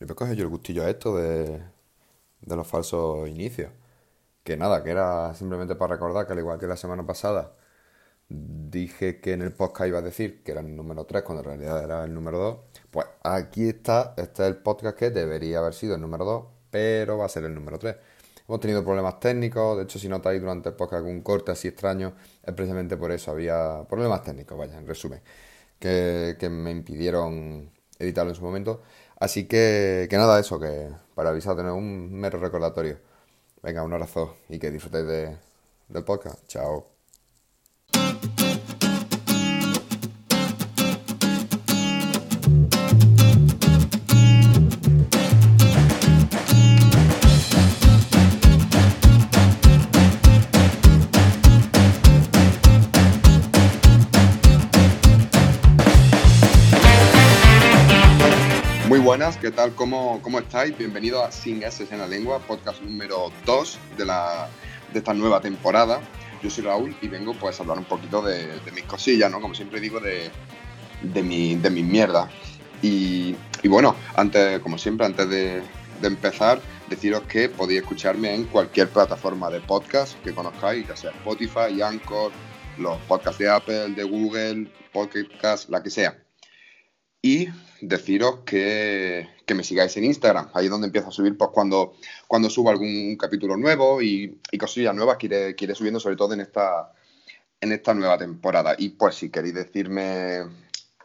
Le voy a yo el gustillo a esto de, de los falsos inicios. Que nada, que era simplemente para recordar que al igual que la semana pasada dije que en el podcast iba a decir que era el número 3 cuando en realidad era el número 2. Pues aquí está, este es el podcast que debería haber sido el número 2, pero va a ser el número 3. Hemos tenido problemas técnicos, de hecho si notáis durante el podcast algún corte así extraño, es precisamente por eso, había problemas técnicos, vaya, en resumen, que, que me impidieron editarlo en su momento. Así que, que nada, eso, que para avisar, tener un mero recordatorio. Venga, un abrazo y que disfrutéis de, del podcast. Chao. Buenas, ¿qué tal? ¿Cómo, ¿Cómo estáis? Bienvenidos a Sin S en la Lengua, podcast número 2 de, de esta nueva temporada. Yo soy Raúl y vengo pues a hablar un poquito de, mis cosillas, ¿no? Como siempre digo, de, de, mi, de mis mierdas. Y, y, bueno, antes, como siempre, antes de, de, empezar, deciros que podéis escucharme en cualquier plataforma de podcast que conozcáis, ya sea Spotify, Anchor, los podcasts de Apple, de Google, Podcast, la que sea. Y deciros que, me sigáis en Instagram, ahí es donde empiezo a subir pues cuando, cuando subo algún capítulo nuevo y, cosillas nuevas que iré, subiendo sobre todo en esta, en esta nueva temporada. Y pues si queréis decirme,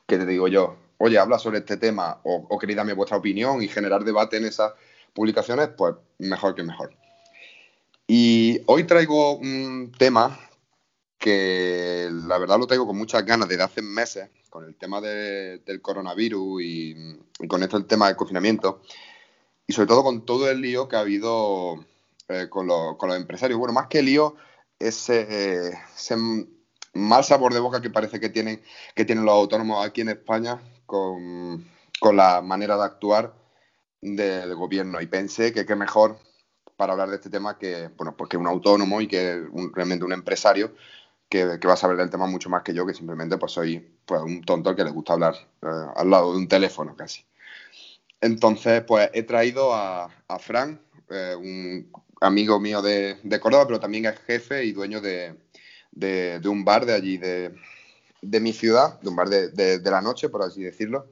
¿qué te digo yo? Oye, habla sobre este tema o queréis darme vuestra opinión y generar debate en esas publicaciones, pues mejor que mejor. Y hoy traigo un tema que la verdad lo traigo con muchas ganas desde hace meses, con el tema del coronavirus y, con esto el tema del confinamiento, y sobre todo con todo el lío que ha habido eh, con, los, empresarios. Bueno, más que el lío, ese, mal sabor de boca que parece que tienen, que tienen los autónomos aquí en España con, la manera de actuar del gobierno. Y pensé que qué mejor para hablar de este tema que, bueno, pues que un autónomo y que realmente un empresario que, va a saber del tema mucho más que yo, que simplemente pues soy pues, un tonto al que le gusta hablar eh, al lado de un teléfono casi. Entonces, pues he traído a, a Fran, eh, un amigo mío de, de, Córdoba, pero también es jefe y dueño de, de, un bar de allí, de, mi ciudad, de un bar de, la noche, por así decirlo.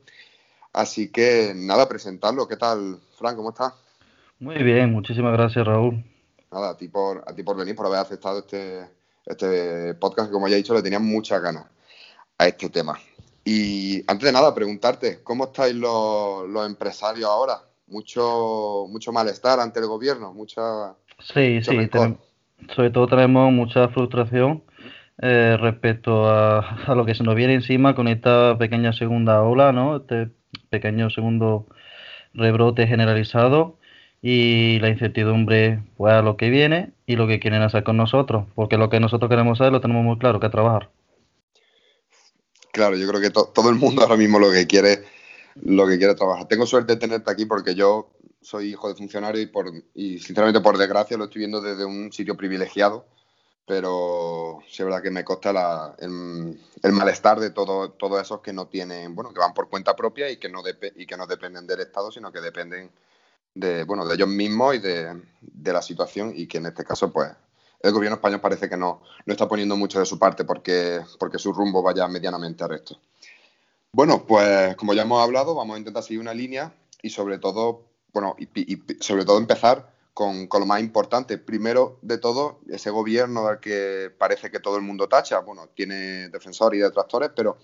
Así que nada, presentarlo. ¿Qué tal, Fran? ¿Cómo estás? Muy bien, muchísimas gracias, Raúl. Nada, a ti por, a ti por venir, por haber aceptado este, este podcast, como ya he dicho, le tenía muchas ganas a este tema. Y antes de nada, preguntarte, ¿cómo estáis los, empresarios ahora? Mucho, mucho malestar ante el gobierno, mucha... Sí, sí, sobre todo tenemos mucha frustración eh, respecto a, a, lo que se nos viene encima con esta pequeña segunda ola, ¿no? Este pequeño segundo rebrote generalizado y la incertidumbre pues a lo que viene y lo que quieren hacer con nosotros, porque lo que nosotros queremos hacer lo tenemos muy claro, que trabajar. Claro, yo creo que todo el mundo ahora mismo lo que quiere lo que quiere trabajar. Tengo suerte de tenerte aquí porque yo soy hijo de funcionario y por y sinceramente por desgracia lo estoy viendo desde un sitio privilegiado, pero sí es verdad que me consta la, el, malestar de todo, todos esos que no tienen, bueno, que van por cuenta propia y que no y que no dependen del Estado, sino que dependen de, bueno, de ellos mismos y de, la situación y que en este caso, pues, el gobierno español parece que no, no está poniendo mucho de su parte porque, porque su rumbo vaya medianamente a. Bueno, pues como ya hemos hablado, vamos a intentar seguir una línea y sobre todo, bueno, y, sobre todo empezar con, con, lo más importante. Primero de todo, ese gobierno del que parece que todo el mundo tacha, bueno, tiene defensores y detractores, pero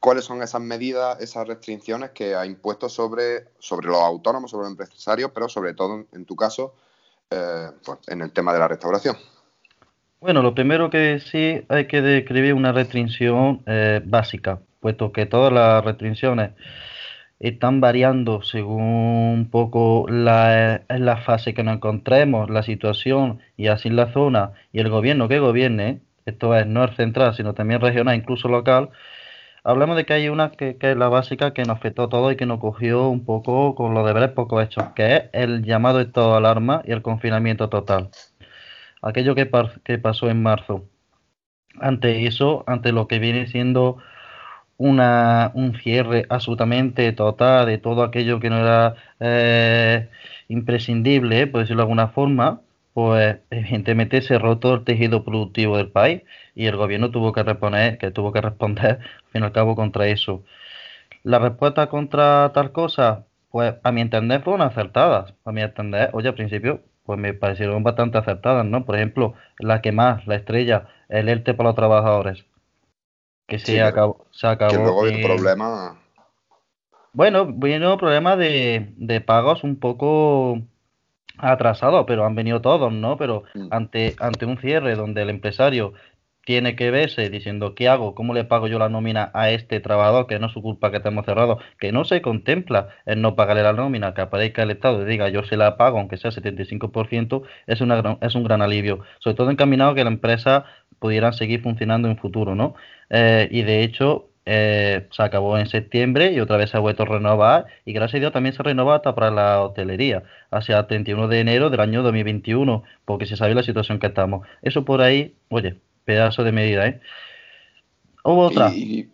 cuáles son esas medidas, esas restricciones que ha impuesto sobre, sobre los autónomos, sobre los empresarios, pero sobre todo, en tu caso, eh, pues, en el tema de la restauración. Bueno, lo primero que sí hay que describir una restricción eh, básica, puesto que todas las restricciones están variando según un poco la, la fase que nos encontremos, la situación y así la zona y el gobierno que gobierne, esto es no es central, sino también regional, incluso local, Hablemos de que hay una que, es la básica que nos afectó todo y que nos cogió un poco con los deberes poco hechos, que es el llamado estado de alarma y el confinamiento total. Aquello que, que pasó en marzo. Ante eso, ante lo que viene siendo una, un cierre absolutamente total de todo aquello que no era eh, imprescindible, por decirlo de alguna forma, pues evidentemente se roto el tejido productivo del país y el gobierno tuvo que responder, que tuvo que responder al fin y al cabo contra eso. La respuesta contra tal cosa, pues a mi entender fueron acertadas. A mi entender, oye, al principio, pues me parecieron bastante acertadas, ¿no? Por ejemplo, la que más, la estrella, el ERTE para los trabajadores que se, acabó, se acabó. Que luego hay problema. Bueno, vino problema de, de pagos un poco atrasados, pero han venido todos, ¿no? Pero mm. ante, ante un cierre donde el empresario tiene que verse diciendo qué hago, cómo le pago yo la nómina a este trabajador, que no es su culpa que estemos cerrados, que no se contempla en no pagarle la nómina, que aparezca el Estado y diga yo se la pago, aunque sea 75%, es, una, es un gran alivio. Sobre todo encaminado a que la empresa pudieran seguir funcionando en futuro, ¿no? Eh, y de hecho, eh, se acabó en septiembre y otra vez se ha vuelto a renovar y gracias a Dios también se renovado hasta para la hostelería hacia el 31 de enero del año 2021 porque se sabe la situación que estamos. Eso por ahí, oye, pedazo de medida, ¿eh? Hubo otra. Y,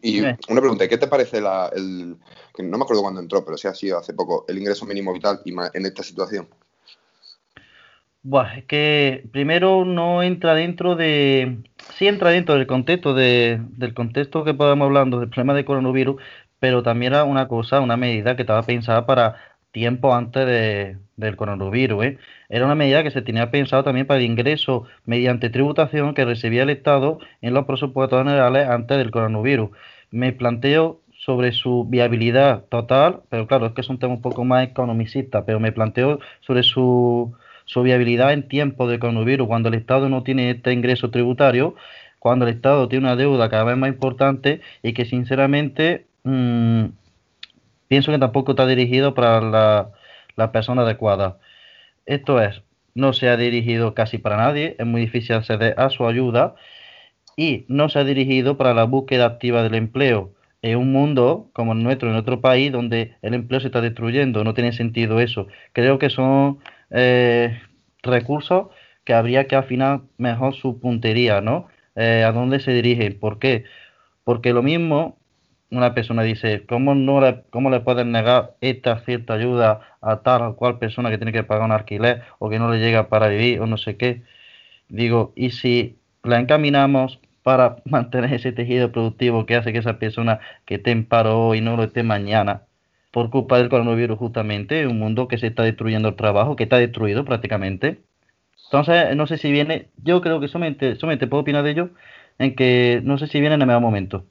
una pregunta, ¿qué te parece la, el, que no me acuerdo cuándo entró, pero sí ha sido hace poco, el ingreso mínimo vital y en esta situación? Buah, es que primero no entra dentro de. Sí entra dentro del contexto de, del contexto que podemos hablando del problema de coronavirus, pero también era una cosa, una medida que estaba pensada para tiempo antes de, del coronavirus. ¿eh? Era una medida que se tenía pensado también para el ingreso mediante tributación que recibía el Estado en los presupuestos generales antes del coronavirus. Me planteo sobre su viabilidad total, pero claro, es que es un tema un poco más economicista, pero me planteo sobre su su viabilidad en tiempos de coronavirus, cuando el Estado no tiene este ingreso tributario, cuando el Estado tiene una deuda cada vez más importante y que sinceramente mm, pienso que tampoco está dirigido para la, la persona adecuada. Esto es, no se ha dirigido casi para nadie, es muy difícil acceder a su ayuda y no se ha dirigido para la búsqueda activa del empleo en un mundo como el nuestro, en otro país, donde el empleo se está destruyendo. No tiene sentido eso. Creo que son eh, recursos que habría que afinar mejor su puntería, ¿no? Eh, a dónde se dirigen. ¿Por qué? Porque lo mismo, una persona dice, ¿cómo, no le, ¿cómo le pueden negar esta cierta ayuda a tal o cual persona que tiene que pagar un alquiler o que no le llega para vivir o no sé qué? Digo, ¿y si la encaminamos para mantener ese tejido productivo que hace que esa persona que esté en paro hoy no lo esté mañana? Por culpa del coronavirus justamente, un mundo que se está destruyendo el trabajo, que está destruido prácticamente. Entonces, no sé si viene, yo creo que solamente, solamente puedo opinar de ello, en que no sé si viene en el mejor momento.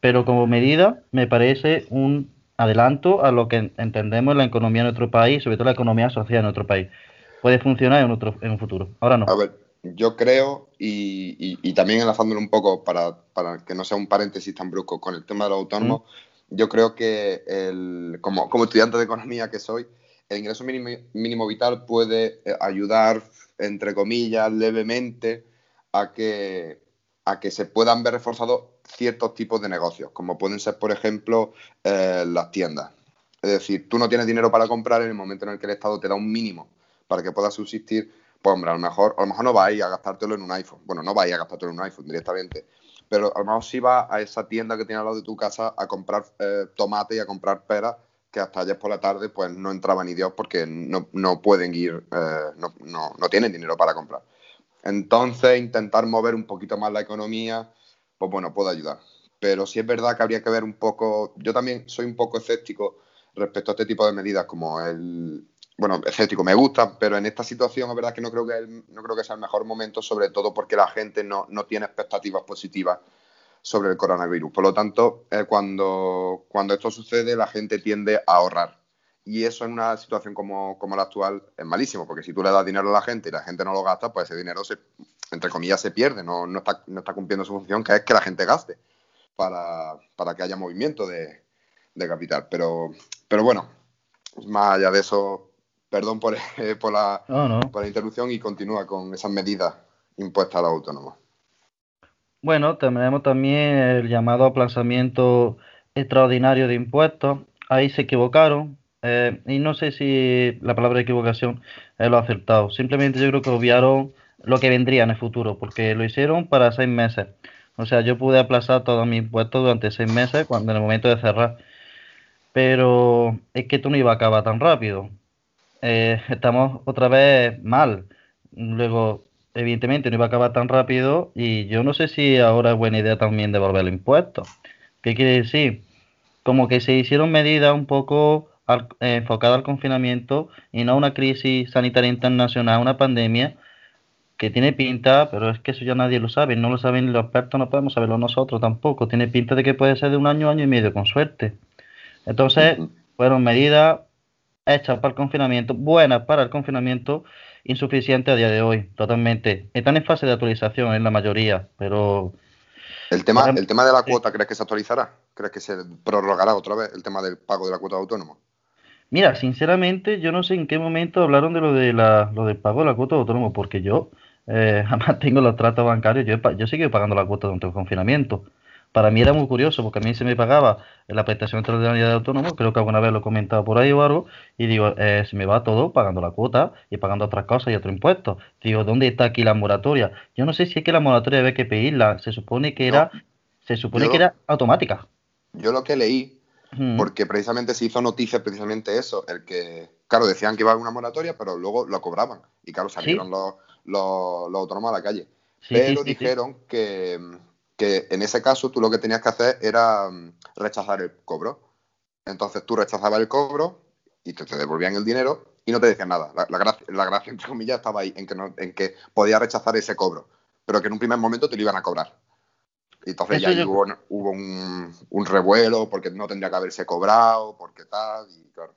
Pero como medida me parece un adelanto a lo que entendemos en la economía de nuestro país, sobre todo la economía social de nuestro país. Puede funcionar en, otro, en un futuro. Ahora no. A ver, yo creo, y, y, también enlazándolo un poco para, para, que no sea un paréntesis tan brusco con el tema de los autónomos, yo creo que el, como, como, estudiante de economía que soy, el ingreso mínimo, mínimo vital puede eh, ayudar, entre comillas, levemente a que, a que se puedan ver reforzados ciertos tipos de negocios, como pueden ser, por ejemplo, eh, las tiendas. Es decir, tú no tienes dinero para comprar en el momento en el que el Estado te da un mínimo para que puedas subsistir, pues hombre, a lo mejor, a lo mejor no vais a gastártelo en un iPhone. Bueno, no vais a gastártelo en un iPhone directamente, pero a lo mejor sí vas a esa tienda que tiene al lado de tu casa a comprar eh, tomate y a comprar peras que hasta ayer por la tarde pues no entraba ni Dios porque no, no pueden ir, eh, no, no, no, tienen dinero para comprar. Entonces, intentar mover un poquito más la economía, pues bueno, puede ayudar. Pero sí es verdad que habría que ver un poco, yo también soy un poco escéptico respecto a este tipo de medidas como el, bueno, escéptico, me gusta, pero en esta situación es verdad que no creo que, no creo que sea el mejor momento, sobre todo porque la gente no, tiene expectativas positivas sobre el coronavirus. Por lo tanto, eh, cuando, cuando esto sucede, la gente tiende a ahorrar. Y eso en una situación como, la actual es malísimo, porque si tú le das dinero a la gente y la gente no lo gasta, pues ese dinero, se, entre comillas, se pierde, no, no, está, no está cumpliendo su función, que es que la gente gaste para, que haya movimiento de, capital. Pero, pero bueno, más allá de eso, Perdón por, por, la, por la interrupción y continúa con esas medidas impuestas a los autónomos. Bueno, tenemos también el llamado aplazamiento extraordinario de impuestos. Ahí se equivocaron. Eh, y no sé si la palabra equivocación es lo acertado. Simplemente yo creo que obviaron lo que vendría en el futuro, porque lo hicieron para seis meses. O sea, yo pude aplazar todos mis impuestos durante seis meses cuando en el momento de cerrar. Pero es que esto no iba a acabar tan rápido. Eh, estamos otra vez mal. Luego, evidentemente, no iba a acabar tan rápido y yo no sé si ahora es buena idea también devolver los impuestos. ¿Qué quiere decir? Como que se hicieron medidas un poco enfocadas al confinamiento y no a una crisis sanitaria internacional, una pandemia que tiene pinta, pero es que eso ya nadie lo sabe, no lo saben los expertos, no podemos saberlo nosotros tampoco. Tiene pinta de que puede ser de un año, año y medio, con suerte. Entonces, fueron medidas hechas para el confinamiento, buenas para el confinamiento, insuficientes a día de hoy, totalmente. Están en fase de actualización en la mayoría, pero... El tema, el tema de la cuota, ¿crees que se actualizará? ¿Crees que se prorrogará otra vez el tema del pago de la cuota de autónomo? Mira, sinceramente, yo no sé en qué momento hablaron de lo de la, lo del pago de la cuota de autónomo, porque yo eh, jamás tengo los tratos bancarios, yo, yo sigo pagando la cuota durante el confinamiento. Para mí era muy curioso, porque a mí se me pagaba la prestación extraordinaria de autónomo, creo que alguna vez lo he comentado por ahí o algo, y digo, eh, se me va todo pagando la cuota y pagando otras cosas y otros impuestos. Digo, ¿dónde está aquí la moratoria? Yo no sé si es que la moratoria debe que pedirla, se supone que era, se supone que era automática. Yo lo que leí porque precisamente se hizo noticia precisamente eso, el que, claro, decían que iba a haber una moratoria, pero luego lo cobraban. Y claro, salieron los, los, autónomos a la calle. pero dijeron que, en ese caso tú lo que tenías que hacer era mm, rechazar el cobro. Entonces tú rechazabas el cobro y te, devolvían el dinero y no te decían nada. La, gracia, la gracia, entre comillas, estaba ahí, en que, no, en que podías rechazar ese cobro, pero que en un primer momento te lo iban a cobrar. Y entonces ya hubo, un, revuelo porque no tendría que haberse cobrado, porque tal, y claro.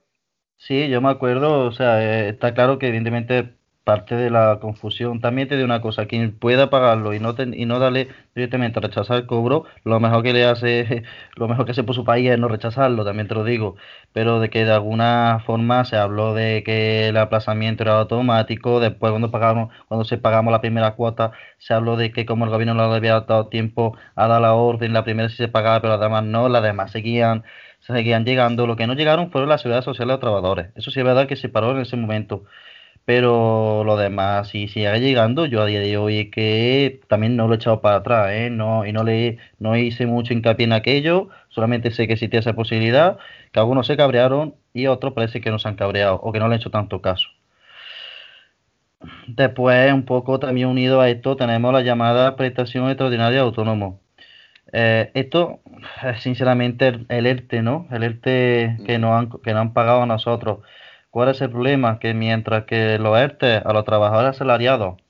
Sí, yo me acuerdo, o sea, eh, está claro que evidentemente parte de la confusión. También te digo una cosa, quien pueda pagarlo y no y no darle directamente a rechazar el cobro, lo mejor que le hace, lo mejor que hace por su país es no rechazarlo, también te lo digo. Pero de que de alguna forma se habló de que el aplazamiento era automático, después cuando pagamos, cuando se pagamos la primera cuota, se habló de que como el gobierno no le había dado tiempo a dar la orden, la primera sí se pagaba, pero las demás no, las demás seguían seguían llegando. Lo que no llegaron fueron las ciudades sociales de los trabajadores. Eso sí es verdad que se paró en ese momento. Pero lo demás, si sigue llegando, yo a día de hoy es que también no lo he echado para atrás, ¿eh? No, y no le no hice mucho hincapié en aquello, solamente sé que existía esa posibilidad, que algunos se cabrearon y otros parece que no se han cabreado o que no le han hecho tanto caso. Después, un poco también unido a esto, tenemos la llamada prestación extraordinaria de autónomo. Eh, esto, sinceramente, el, ERTE, ¿no? El ERTE que nos han, que nos han pagado a nosotros ¿Cuál es el problema? Que mientras que los ERTE a los trabajadores asalariados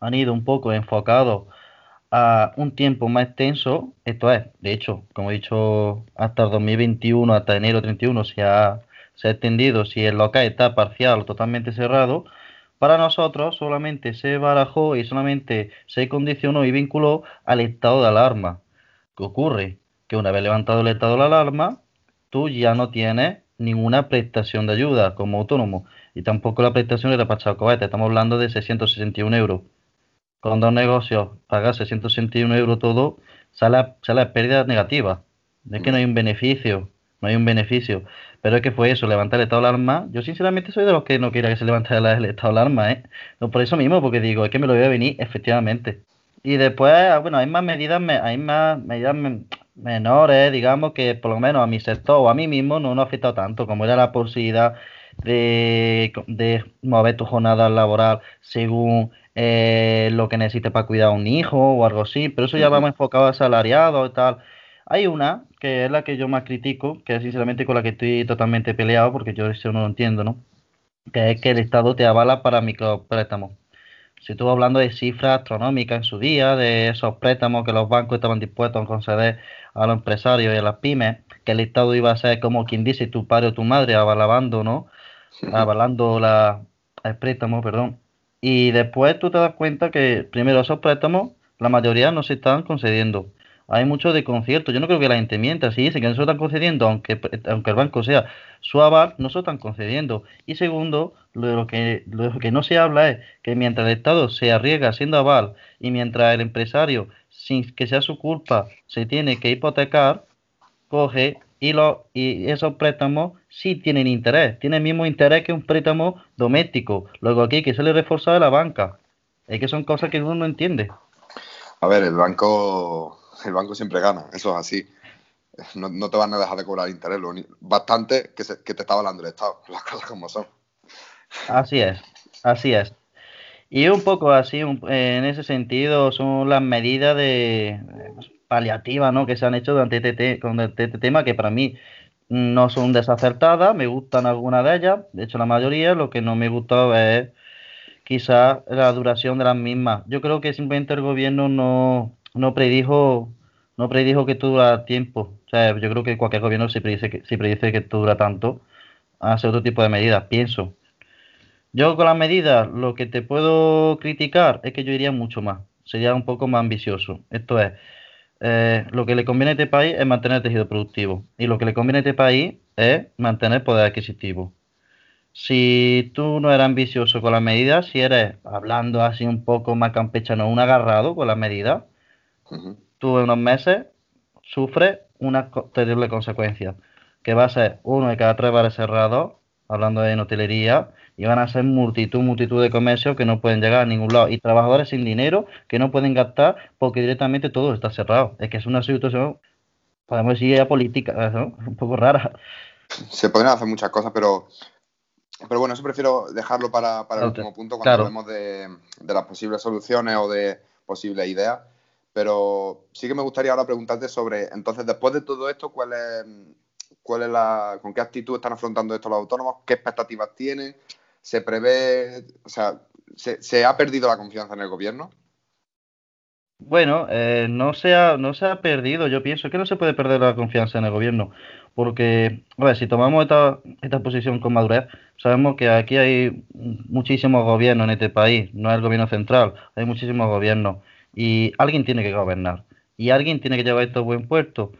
han ido un poco enfocados a un tiempo más extenso, esto es, de hecho, como he dicho, hasta el 2021, hasta enero 31 se ha, se ha extendido, si el local está parcial o totalmente cerrado, para nosotros solamente se barajó y solamente se condicionó y vinculó al estado de alarma. ¿Qué ocurre? Que una vez levantado el estado de alarma, tú ya no tienes ninguna prestación de ayuda como autónomo y tampoco la prestación era para Chacoete. Estamos hablando de 661 euros. Con dos negocios, pagar 661 euros todo, sale, sale pérdida negativa. Es que no hay un beneficio, no hay un beneficio. Pero es que fue eso, levantar el estado de alarma. Yo sinceramente soy de los que no quiera que se levante el estado de alarma, ¿eh? No, por eso mismo, porque digo, es que me lo voy a venir, efectivamente. Y después, ah, bueno, hay más medidas, hay más medidas menores, digamos, que por lo menos a mi sector o a mí mismo no nos ha afectado tanto, como era la posibilidad de, de mover tu jornada laboral según eh, lo que necesites para cuidar a un hijo o algo así, pero eso ya vamos enfocado a asalariado y tal. Hay una que es la que yo más critico, que es sinceramente con la que estoy totalmente peleado, porque yo eso no lo entiendo, ¿no? Que es que el Estado te avala para micropréstamos se estuvo hablando de cifras astronómicas en su día, de esos préstamos que los bancos estaban dispuestos a conceder a los empresarios y a las pymes, que el Estado iba a ser como quien dice tu padre o tu madre, avalando, ¿no? Avalando la, el préstamo, perdón. Y después tú te das cuenta que primero esos préstamos, la mayoría no se están concediendo hay mucho de concierto. Yo no creo que la gente mienta. Si dice que no se están concediendo, aunque, aunque el banco sea su aval, no se están concediendo. Y segundo, lo, que, lo que no se habla es que mientras el Estado se arriesga siendo aval y mientras el empresario, sin que sea su culpa, se tiene que hipotecar, coge y, lo, y esos préstamos sí tienen interés. Tienen el mismo interés que un préstamo doméstico. Luego aquí que se le reforzado la banca. Es que son cosas que uno no entiende. A ver, el banco, el banco siempre gana, eso es así. No, te van a dejar de cobrar interés, bastante que, que te está hablando el Estado, las cosas como son. Así es, así es. Y un poco así, en ese sentido, son las medidas de paliativas ¿no? que se han hecho durante este, con este tema, que para mí no son desacertadas, me gustan algunas de ellas, de hecho la mayoría, lo que no me gusta es quizás la duración de las mismas. Yo creo que simplemente el gobierno no, no predijo no predijo que esto dura tiempo. O sea, yo creo que cualquier gobierno si predice que, si predice que esto dura tanto, hace otro tipo de medidas, pienso. Yo con las medidas lo que te puedo criticar es que yo iría mucho más, sería un poco más ambicioso. Esto es, eh, lo que le conviene a este país es mantener el tejido productivo y lo que le conviene a este país es mantener poder adquisitivo. Si tú no eres ambicioso con las medidas, si eres, hablando así un poco más campechano, un agarrado con las medidas, tú en unos meses sufres una terrible consecuencia, que va a ser uno de cada tres bares cerrados, hablando de hotelería, y van a ser multitud, multitud de comercios que no pueden llegar a ningún lado y trabajadores sin dinero que no pueden gastar porque directamente todo está cerrado. Es que es una situación, podemos decir, ya política, un poco rara. Se podrían hacer muchas cosas, pero, pero bueno, eso prefiero dejarlo para, el último punto cuando hablemos de, de las posibles soluciones o de posibles ideas. Pero sí que me gustaría ahora preguntarte sobre, entonces, después de todo esto, ¿cuál es, cuál es la, con qué actitud están afrontando esto los autónomos? ¿Qué expectativas tienen? Se prevé, o sea, se, ha perdido la confianza en el gobierno. Bueno, eh, no, se ha, no se ha perdido, yo pienso que no se puede perder la confianza en el gobierno, porque, a ver, si tomamos esta, esta posición con madurez, sabemos que aquí hay muchísimos gobiernos en este país, no es el gobierno central, hay muchísimos gobiernos, y alguien tiene que gobernar, y alguien tiene que llevar esto a buen puerto,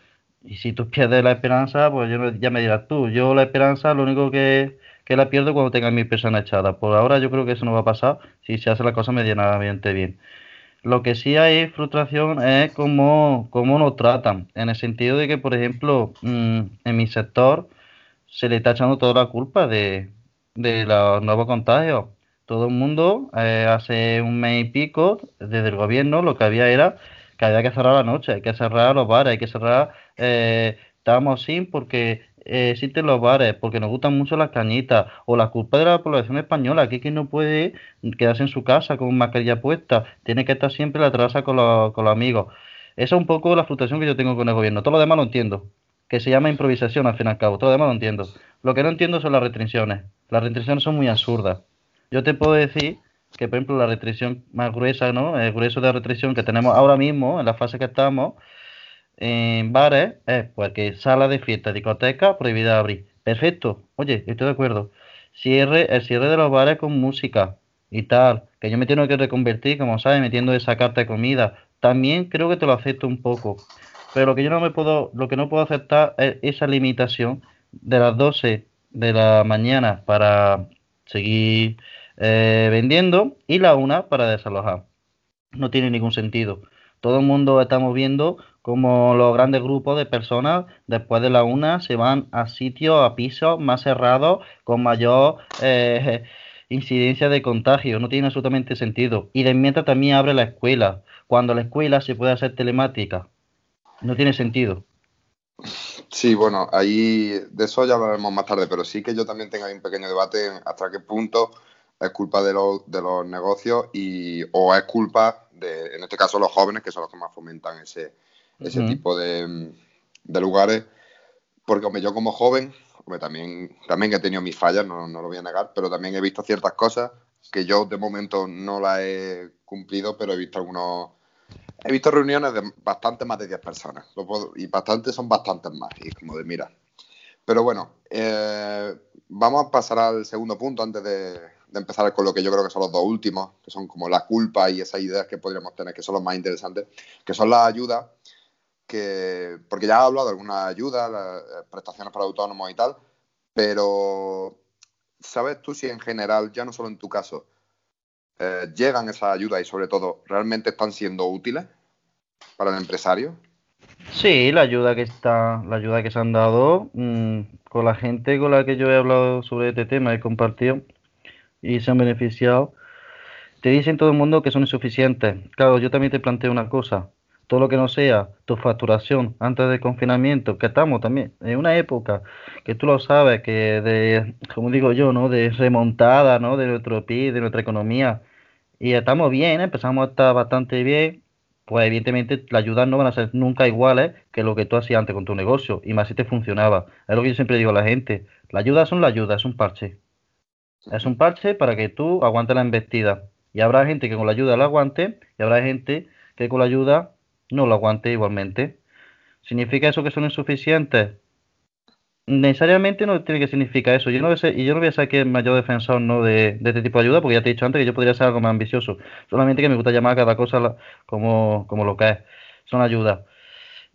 y si tú pierdes la esperanza, pues ya me dirás tú, yo la esperanza lo único que que la pierdo cuando tenga mi persona echada. Por ahora yo creo que eso no va a pasar si se hace la cosa medianamente bien. Lo que sí hay frustración es cómo, cómo nos tratan, en el sentido de que, por ejemplo, mm, en mi sector se le está echando toda la culpa de, de los nuevos contagios. Todo el mundo, eh, hace un mes y pico, desde el gobierno, lo que había era que había que cerrar la noche, hay que cerrar los bares, hay que cerrar, eh, estábamos sin porque eh, existen los bares, porque nos gustan mucho las cañitas, o la culpa de la población española, que, que no puede quedarse en su casa con mascarilla puesta, tiene que estar siempre en la terraza con los, con los amigos. Esa es un poco la frustración que yo tengo con el gobierno. Todo lo demás lo entiendo, que se llama improvisación al fin y al cabo, todo lo demás lo entiendo. Lo que no entiendo son las restricciones. Las restricciones son muy absurdas. Yo te puedo decir que, por ejemplo, la restricción más gruesa, ¿no? El grueso de restricción que tenemos ahora mismo, en la fase que estamos, en bares es porque sala de fiesta, discoteca, prohibida abrir. Perfecto, oye, estoy de acuerdo. Cierre, el cierre de los bares con música y tal, que yo me tengo que reconvertir, como sabes, metiendo esa carta de comida. También creo que te lo acepto un poco. Pero lo que yo no me puedo, lo que no puedo aceptar es esa limitación de las 12 de la mañana para seguir eh, vendiendo y la una para desalojar. No tiene ningún sentido. Todo el mundo estamos viendo como los grandes grupos de personas después de la una se van a sitios, a pisos más cerrados, con mayor eh, incidencia de contagio. No tiene absolutamente sentido. Y de mientras también abre la escuela, cuando la escuela se puede hacer telemática. No tiene sentido. Sí, bueno, ahí de eso ya hablaremos más tarde, pero sí que yo también tengo ahí un pequeño debate en hasta qué punto es culpa de los, de los negocios y o es culpa de, en este caso, los jóvenes, que son los que más fomentan ese, ese tipo de, lugares. Porque, hombre, yo como joven, también, también he tenido mis fallas, no, lo voy a negar, pero también he visto ciertas cosas que yo de momento no las he cumplido, pero he visto algunos... He visto reuniones de bastante más de 10 personas, y bastantes son bastantes más, y como de mira. Pero bueno, eh, vamos a pasar al segundo punto antes de, de, empezar con lo que yo creo que son los dos últimos, que son como la culpa y esas ideas que podríamos tener, que son los más interesantes, que son las ayudas que, porque ya he hablado de alguna ayuda, eh, prestaciones para autónomos y tal, pero ¿sabes tú si en general, ya no solo en tu caso, eh, llegan esas ayudas y sobre todo realmente están siendo útiles para el empresario? Sí, la ayuda que está, la ayuda que se han dado mm, con la gente con la que yo he hablado sobre este tema, he compartido y se han beneficiado te dicen todo el mundo que son insuficientes. Claro, yo también te planteo una cosa. Todo lo que no sea tu facturación antes del confinamiento, que estamos también en una época que tú lo sabes, que de, como digo yo, ¿no? De remontada, ¿no? De nuestro PIB, de nuestra economía. Y estamos bien, empezamos a estar bastante bien. Pues evidentemente las ayudas no van a ser nunca iguales que lo que tú hacías antes con tu negocio. Y más si te funcionaba. Es lo que yo siempre digo a la gente. La ayuda son la ayuda, es un parche. Es un parche para que tú aguantes la embestida. Y habrá gente que con la ayuda la aguante y habrá gente que con la ayuda no lo aguante igualmente. ¿Significa eso que son insuficientes? Necesariamente no tiene que significar eso. Yo no voy a ser, y yo no voy a ser que el mayor defensor ¿no? de, este tipo de ayuda, porque ya te he dicho antes que yo podría ser algo más ambicioso. Solamente que me gusta llamar a cada cosa como, como lo que es. Son ayudas.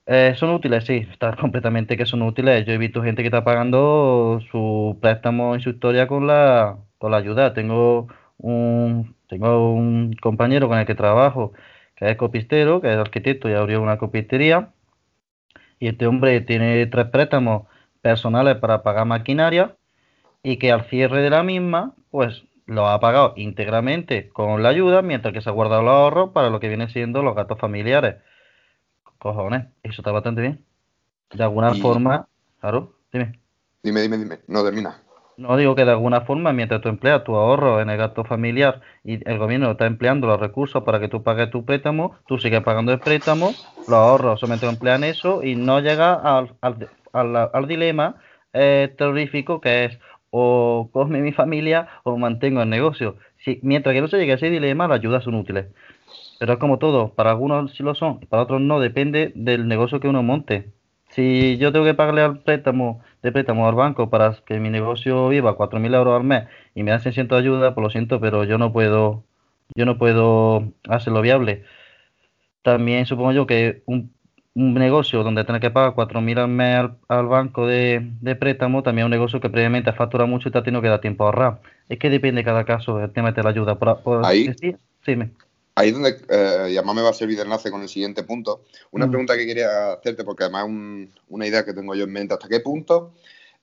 Eh, son útiles, sí, está completamente que son útiles. Yo he visto gente que está pagando su préstamo en su historia con la, con la ayuda. Tengo un, tengo un compañero con el que trabajo que es copistero, que es arquitecto y abrió una copistería. Y este hombre tiene tres préstamos personales para pagar maquinaria y que al cierre de la misma, pues lo ha pagado íntegramente con la ayuda, mientras que se ha guardado los ahorros para lo que viene siendo los gastos familiares. Cojones, eso está bastante bien. De alguna forma, claro, dime. Dime, dime, dime. No, termina. No digo que de alguna forma, mientras tú empleas tu ahorro en el gasto familiar y el gobierno está empleando los recursos para que tú pagues tu préstamo, tú sigues pagando el préstamo, los ahorros solamente emplean eso y no llega al, al, dilema eh, terrorífico que es o come mi familia o mantengo el negocio. Si, mientras que no se llegue a ese dilema, las ayudas son útiles. Pero es como todo, para algunos sí lo son, para otros no, depende del negocio que uno monte. Si yo tengo que pagarle al préstamo de préstamo al banco para que mi negocio viva 4.000 euros al mes y me dan 600 de ayuda, pues lo siento, pero yo no puedo, yo no puedo hacerlo viable. También supongo yo que un, negocio donde tener que pagar 4.000 al mes al, banco de, préstamo, también es un negocio que previamente factura mucho y te ha tenido que dar tiempo a ahorrar. Es que depende de cada caso el tema de la ayuda. Por, Ahí. Sí, me ahí es donde eh, además me va a servir de enlace con el siguiente punto. Una mm. pregunta que quería hacerte, porque además es una idea que tengo yo en mente, ¿hasta qué punto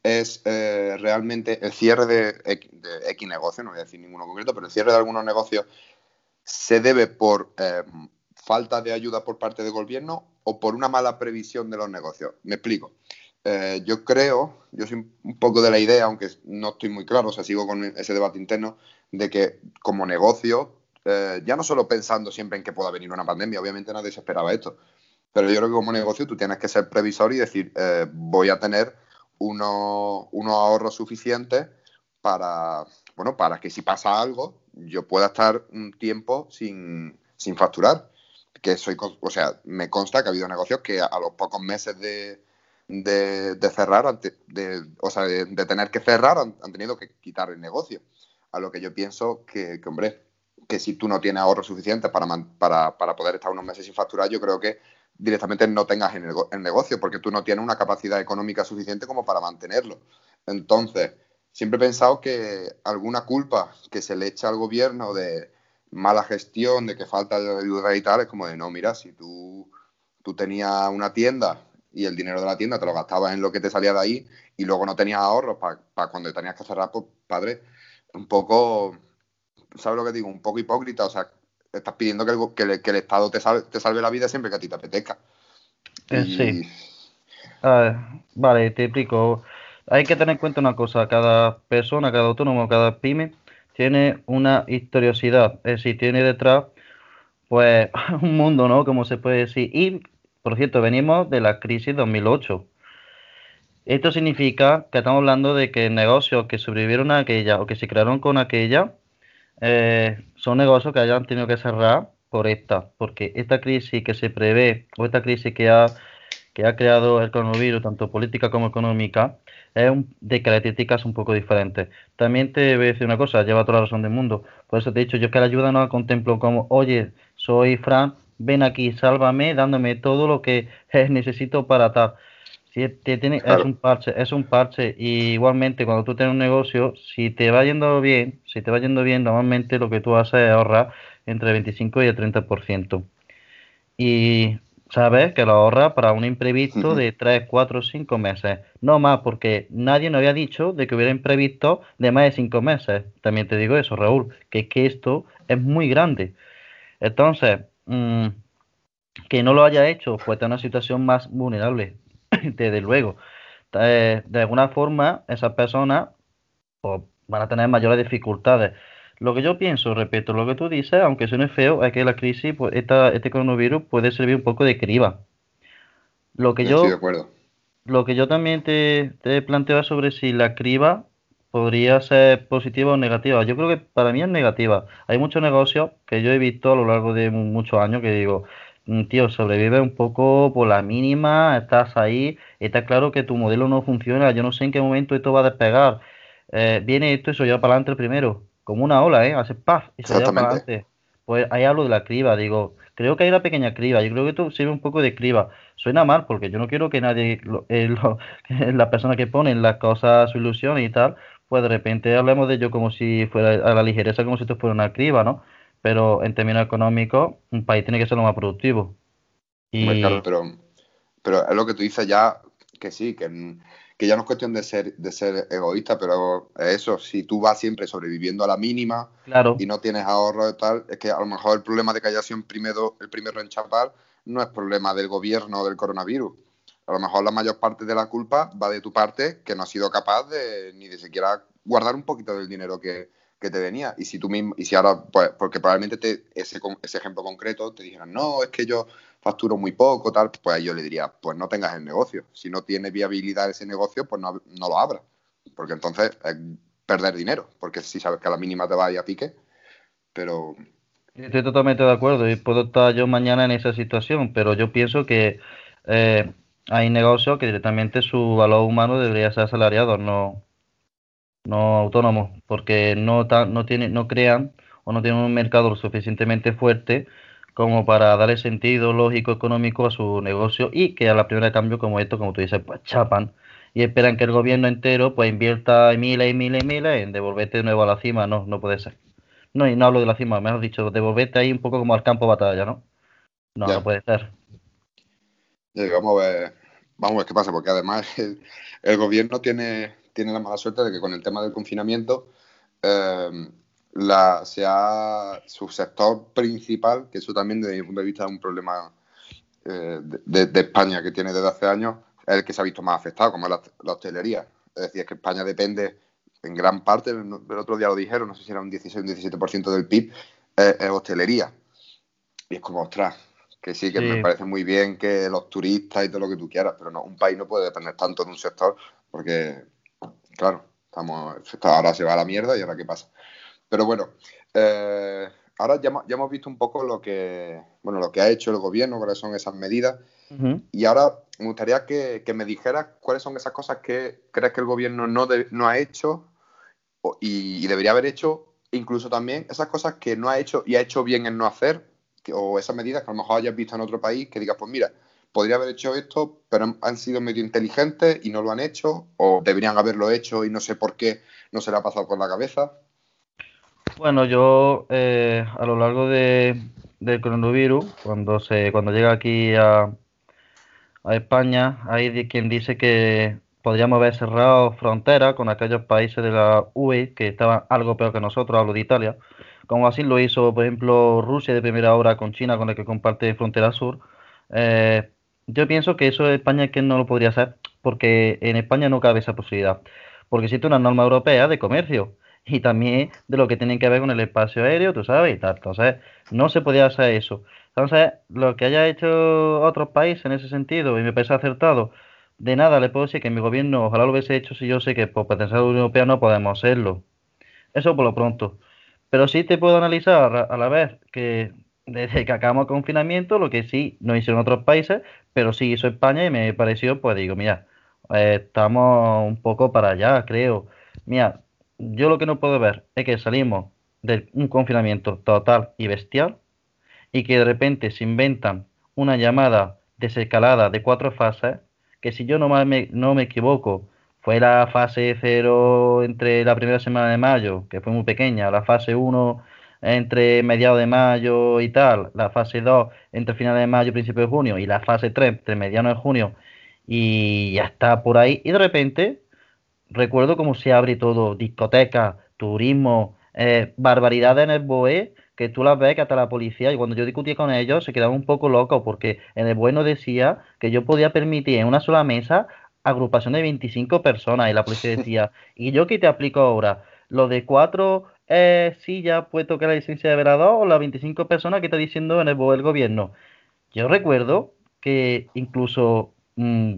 es eh, realmente el cierre de, X negocio, no voy a decir ninguno concreto, pero el cierre de algunos negocios se debe por eh, falta de ayuda por parte del gobierno o por una mala previsión de los negocios? Me explico. yo creo, yo soy un poco de la idea, aunque no estoy muy claro, o sea, sigo con ese debate interno, de que como negocio eh, ya no solo pensando siempre en que pueda venir una pandemia, obviamente nadie se esperaba esto, pero yo creo que como negocio tú tienes que ser previsor y decir, eh, voy a tener unos, ahorros suficientes para, bueno, para que si pasa algo, yo pueda estar un tiempo sin, facturar. Que soy, o sea, me consta que ha habido negocios que a, los pocos meses de, cerrar, de, o sea, de, tener que cerrar, han, tenido que quitar el negocio. A lo que yo pienso que, que hombre, que si tú no tienes ahorros suficientes para, para, poder estar unos meses sin facturar, yo creo que directamente no tengas el, negocio, porque tú no tienes una capacidad económica suficiente como para mantenerlo. Entonces, siempre he pensado que alguna culpa que se le echa al gobierno de mala gestión, de que falta de ayuda y tal, es como de, no, mira, si tú, tú tenías una tienda y el dinero de la tienda te lo gastabas en lo que te salía de ahí y luego no tenías ahorros para cuando tenías que cerrar, pues, padre, un poco ¿sabes lo que digo? Un poco hipócrita, o sea, estás pidiendo que el, que el, Estado te salve, te salve, la vida siempre que a ti te apetezca. Eh, sí. vale, te explico. Hay que tener en cuenta una cosa, cada persona, cada autónomo, cada pyme tiene una historiosidad, es decir, tiene detrás pues un mundo, ¿no? Como se puede decir. Y, por cierto, venimos de la crisis 2008. Esto significa que estamos hablando de que negocios que sobrevivieron a aquella o que se crearon con aquella, eh, son negocios que hayan tenido que cerrar por esta, porque esta crisis que se prevé o esta crisis que ha, que ha creado el coronavirus, tanto política como económica, es de características un poco diferentes. También te voy a decir una cosa, lleva toda la razón del mundo. Por eso te he dicho, yo que la ayuda no la contemplo como, oye, soy Fran, ven aquí, sálvame, dándome todo lo que necesito para tal tiene, es un parche, es un parche. Y igualmente cuando tú tienes un negocio, si te va yendo bien, si te va yendo bien, normalmente lo que tú haces es ahorrar entre el 25 y el 30%. Y ¿sabes? Que lo ahorra para un imprevisto de 3, 4, 5 meses. No más, porque nadie nos había dicho de que hubiera imprevisto de más de 5 meses. También te digo eso, Raúl, que es que esto es muy grande. Entonces, mm, que no lo haya hecho, pues está en una situación más vulnerable, desde luego. Eh, de alguna forma, esas personas pues, van a tener mayores dificultades. Lo que yo pienso, repito, lo que tú dices, aunque suene feo, es que la crisis, pues, esta, este coronavirus puede servir un poco de criba. Lo que yo, de acuerdo. lo que yo también te, te planteo es sobre si la criba podría ser positiva o negativa. Yo creo que para mí es negativa. Hay muchos negocios que yo he visto a lo largo de muchos años que digo, tío, sobrevive un poco por la mínima, estás ahí, está claro que tu modelo no funciona, yo no sé en qué momento esto va a despegar. Eh, viene esto y se lleva para adelante primero, como una ola, ¿eh? Hace paf y se lleva para adelante. Pues ahí hablo de la criba, digo, creo que hay una pequeña criba, yo creo que esto sirve un poco de criba. Suena mal porque yo no quiero que nadie, lo- eh, lo- la persona que pone las cosas, su ilusión y tal, pues de repente hablemos de ello como si fuera a la ligereza, como si esto fuera una criba, ¿no? Pero en términos económicos, un país tiene que ser lo más productivo. Claro, pero, pero es lo que tú dices ya, que sí, que, que ya no es cuestión de ser, de ser egoísta, pero es eso, si tú vas siempre sobreviviendo a la mínima claro, y no tienes ahorro y tal, es que a lo mejor el problema de que haya sido el primero, el primero en chapar no es problema del gobierno o del coronavirus. A lo mejor la mayor parte de la culpa va de tu parte, que no has sido capaz de ni de siquiera guardar un poquito del dinero que, que te venía. Y si tú mismo, y si ahora, pues, porque probablemente te, ese, ese ejemplo concreto te dijeran, no, es que yo facturo muy poco, tal, pues yo le diría, pues no tengas el negocio. Si no tiene viabilidad ese negocio, pues no, no lo abras. Porque entonces es perder dinero, porque si sabes que a la mínima te va a pique, pero estoy totalmente de acuerdo y puedo estar yo mañana en esa situación, pero yo pienso que eh, hay negocios que directamente su valor humano debería ser asalariado, no, no autónomo, porque no, ta- no, tiene, no crean o no tienen un mercado lo suficientemente fuerte como para darle sentido lógico económico a su negocio y que a la primera de cambio como esto, como tú dices, pues chapan y esperan que el gobierno entero pues invierta miles y miles y miles en devolverte de nuevo a la cima, no, no puede ser. No, y no hablo de la cima, mejor dicho, devolverte ahí un poco como al campo de batalla, ¿no? No, Ya. no puede ser. Vamos a ver, vamos a ver qué pasa, porque además el, el gobierno tiene, tiene la mala suerte de que con el tema del confinamiento, eh, la, se ha- su sector principal, que eso también desde mi punto de vista es un problema eh, de, España que tiene desde hace años, es el que se ha visto más afectado, como es la, la hostelería. Es decir, es que España depende en gran parte, el, otro día lo dijeron, no sé si era un 16 o un 17% del PIB, es, es hostelería. Y es como, ostras, que sí, que Sí. me parece muy bien que los turistas y todo lo que tú quieras, pero no, un país no puede depender tanto de un sector porque, claro, estamos, ahora se va a la mierda y ahora qué pasa. Pero bueno, eh, ahora ya, hemos- ya hemos visto un poco lo que, bueno, lo que ha hecho el gobierno, cuáles son esas medidas. Y ahora me gustaría que, que me dijeras cuáles son esas cosas que crees que el gobierno no, de- no ha hecho o- y, y debería haber hecho, incluso también esas cosas que no ha hecho y ha hecho bien en no hacer, que- o esas medidas que a lo mejor hayas visto en otro país que digas, pues mira, podría haber hecho esto, pero han, sido medio inteligentes y no lo han hecho, o deberían haberlo hecho y no sé por qué no se le ha pasado por la cabeza. Bueno, yo eh, a lo largo de, del coronavirus, cuando se, cuando llega aquí a, a España, hay quien dice que podríamos haber cerrado fronteras con aquellos países de la UE que estaban algo peor que nosotros, hablo de Italia, como así lo hizo, por ejemplo, Rusia de primera hora con China, con el que comparte frontera sur. Eh, yo pienso que eso España es que no lo podría hacer, porque en España no cabe esa posibilidad, porque existe una norma europea de comercio y también de lo que tienen que ver con el espacio aéreo, tú sabes, y tal. Entonces, no se podía hacer eso. Entonces, lo que haya hecho otros países en ese sentido, y me parece acertado, de nada le puedo decir que mi gobierno ojalá lo hubiese hecho si yo sé que por pertenecer a la Unión Europea no podemos hacerlo. Eso por lo pronto. Pero sí te puedo analizar a la vez que desde que acabamos el confinamiento, lo que sí no hicieron otros países, pero sí hizo España y me pareció, pues digo, mira, eh, estamos un poco para allá, creo. Mira, yo lo que no puedo ver es que salimos de un confinamiento total y bestial y que de repente se inventan una llamada desescalada de cuatro fases, que si yo no me, no me equivoco, fue la fase 0 entre la primera semana de mayo, que fue muy pequeña, la fase 1 entre mediados de mayo y tal, la fase 2 entre finales de mayo y principios de junio, y la fase 3 entre mediados de junio y ya está por ahí, y de repente recuerdo cómo se abre todo, discoteca, turismo, eh, barbaridades en el BOE, que tú las ves que hasta la policía, y cuando yo discutí con ellos, se quedaban un poco locos, porque en el BOE no decía que yo podía permitir en una sola mesa agrupación de 25 personas, y la policía decía, ¿y yo qué te aplico ahora? ¿Lo de cuatro eh, sillas puesto que la licencia de velador o las 25 personas que está diciendo en el gobierno? Yo recuerdo que incluso mm,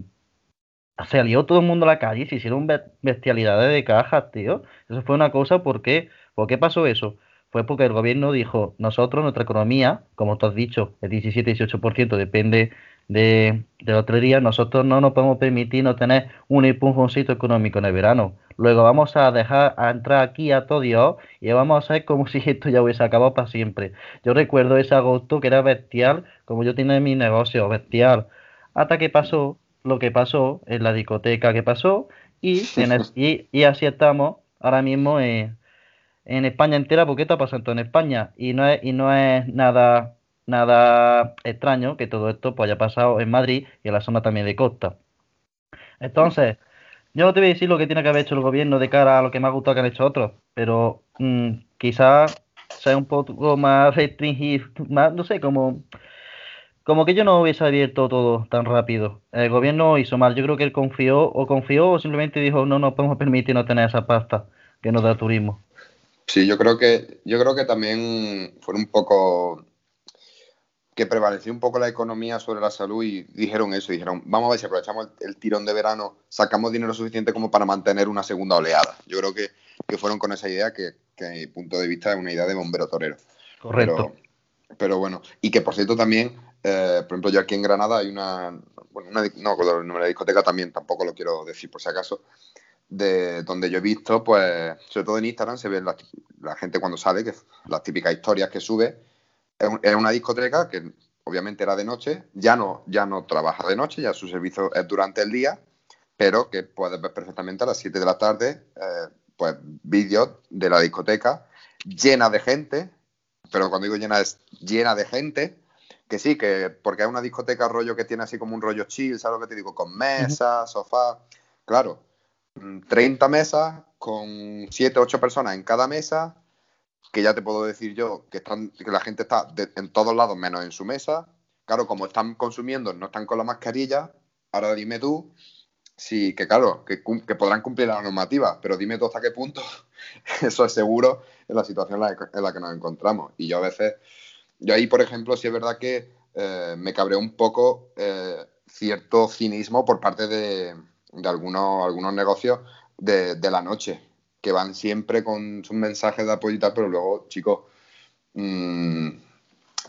salió todo el mundo a la calle se hicieron bestialidades de cajas, tío. Eso fue una cosa, ¿por qué? ¿Por qué pasó eso? Fue porque el gobierno dijo, nosotros, nuestra economía, como tú has dicho, el 17-18% depende de, de, la hotelería, nosotros no nos podemos permitir no tener un empujoncito económico en el verano. Luego vamos a dejar a entrar aquí a todo Dios y vamos a hacer como si esto ya hubiese acabado para siempre. Yo recuerdo ese agosto que era bestial, como yo tenía mi negocio, bestial. Hasta que pasó lo que pasó en la discoteca que pasó y, y, así estamos ahora mismo en, España entera porque está pasando en España y no es, y no es nada nada extraño que todo esto pues haya pasado en Madrid y en la zona también de Costa. Entonces, yo no te voy a decir lo que tiene que haber hecho el gobierno de cara a lo que me ha gustado que han hecho otros, pero mm, quizás sea un poco más restringido, más, no sé, como como que yo no hubiese abierto todo tan rápido. El gobierno hizo mal. Yo creo que él confió o confió o simplemente dijo no nos podemos permitir no tener esa pasta que nos da turismo. Sí, yo creo que yo creo que también fue un poco que prevaleció un poco la economía sobre la salud y dijeron eso, dijeron, vamos a ver si aprovechamos el, tirón de verano, sacamos dinero suficiente como para mantener una segunda oleada. Yo creo que, fueron con esa idea que, que, a mi punto de vista es una idea de bombero torero. Correcto. pero bueno, y que por cierto también eh, por ejemplo, yo aquí en Granada hay una, bueno, una, no el número de discoteca también, tampoco lo quiero decir por si acaso, de donde yo he visto, pues, sobre todo en Instagram se ve la, gente cuando sale, que las típicas historias que sube, es, una discoteca que obviamente era de noche, ya no, ya no trabaja de noche, ya su servicio es durante el día, pero que puedes ver perfectamente a las 7 de la tarde, eh, pues vídeos de la discoteca llena de gente, pero cuando digo llena es llena de gente, que sí, que porque es una discoteca rollo que tiene así como un rollo chill, ¿sabes lo que te digo? Con mesas, sofá. Claro, 30 mm, mesas con 7, 8 personas en cada mesa, que ya te puedo decir yo que, están, que la gente está en todos lados menos en su mesa. Claro, como están consumiendo, no están con la mascarilla. Ahora dime tú, sí, que claro, que, que podrán cumplir la normativa, pero dime tú hasta qué punto eso es seguro en la situación en la que nos encontramos. Y yo a veces yo ahí, por ejemplo, sí es verdad que eh, me cabreó un poco eh, cierto cinismo por parte de, algunos, algunos negocios de, la noche, que van siempre con sus mensajes de apoyo y tal, pero luego, chicos, mm,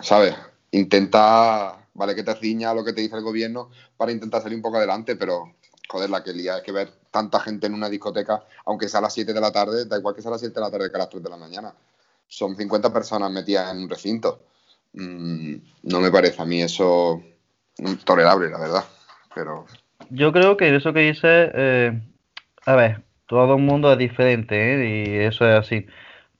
¿sabes? Intenta, vale que te ciña lo que te dice el gobierno para intentar salir un poco adelante, pero joder, la que lía es que ver tanta gente en una discoteca, aunque sea a las 7 de la tarde, da igual que sea a las 7 de la tarde que a las 3 de la mañana. Son 50 personas metidas en un recinto. Mm, no me parece a mí eso tolerable, la verdad. Pero. Yo creo que eso que dice, eh, a ver, todo el mundo es diferente ¿eh? y eso es así.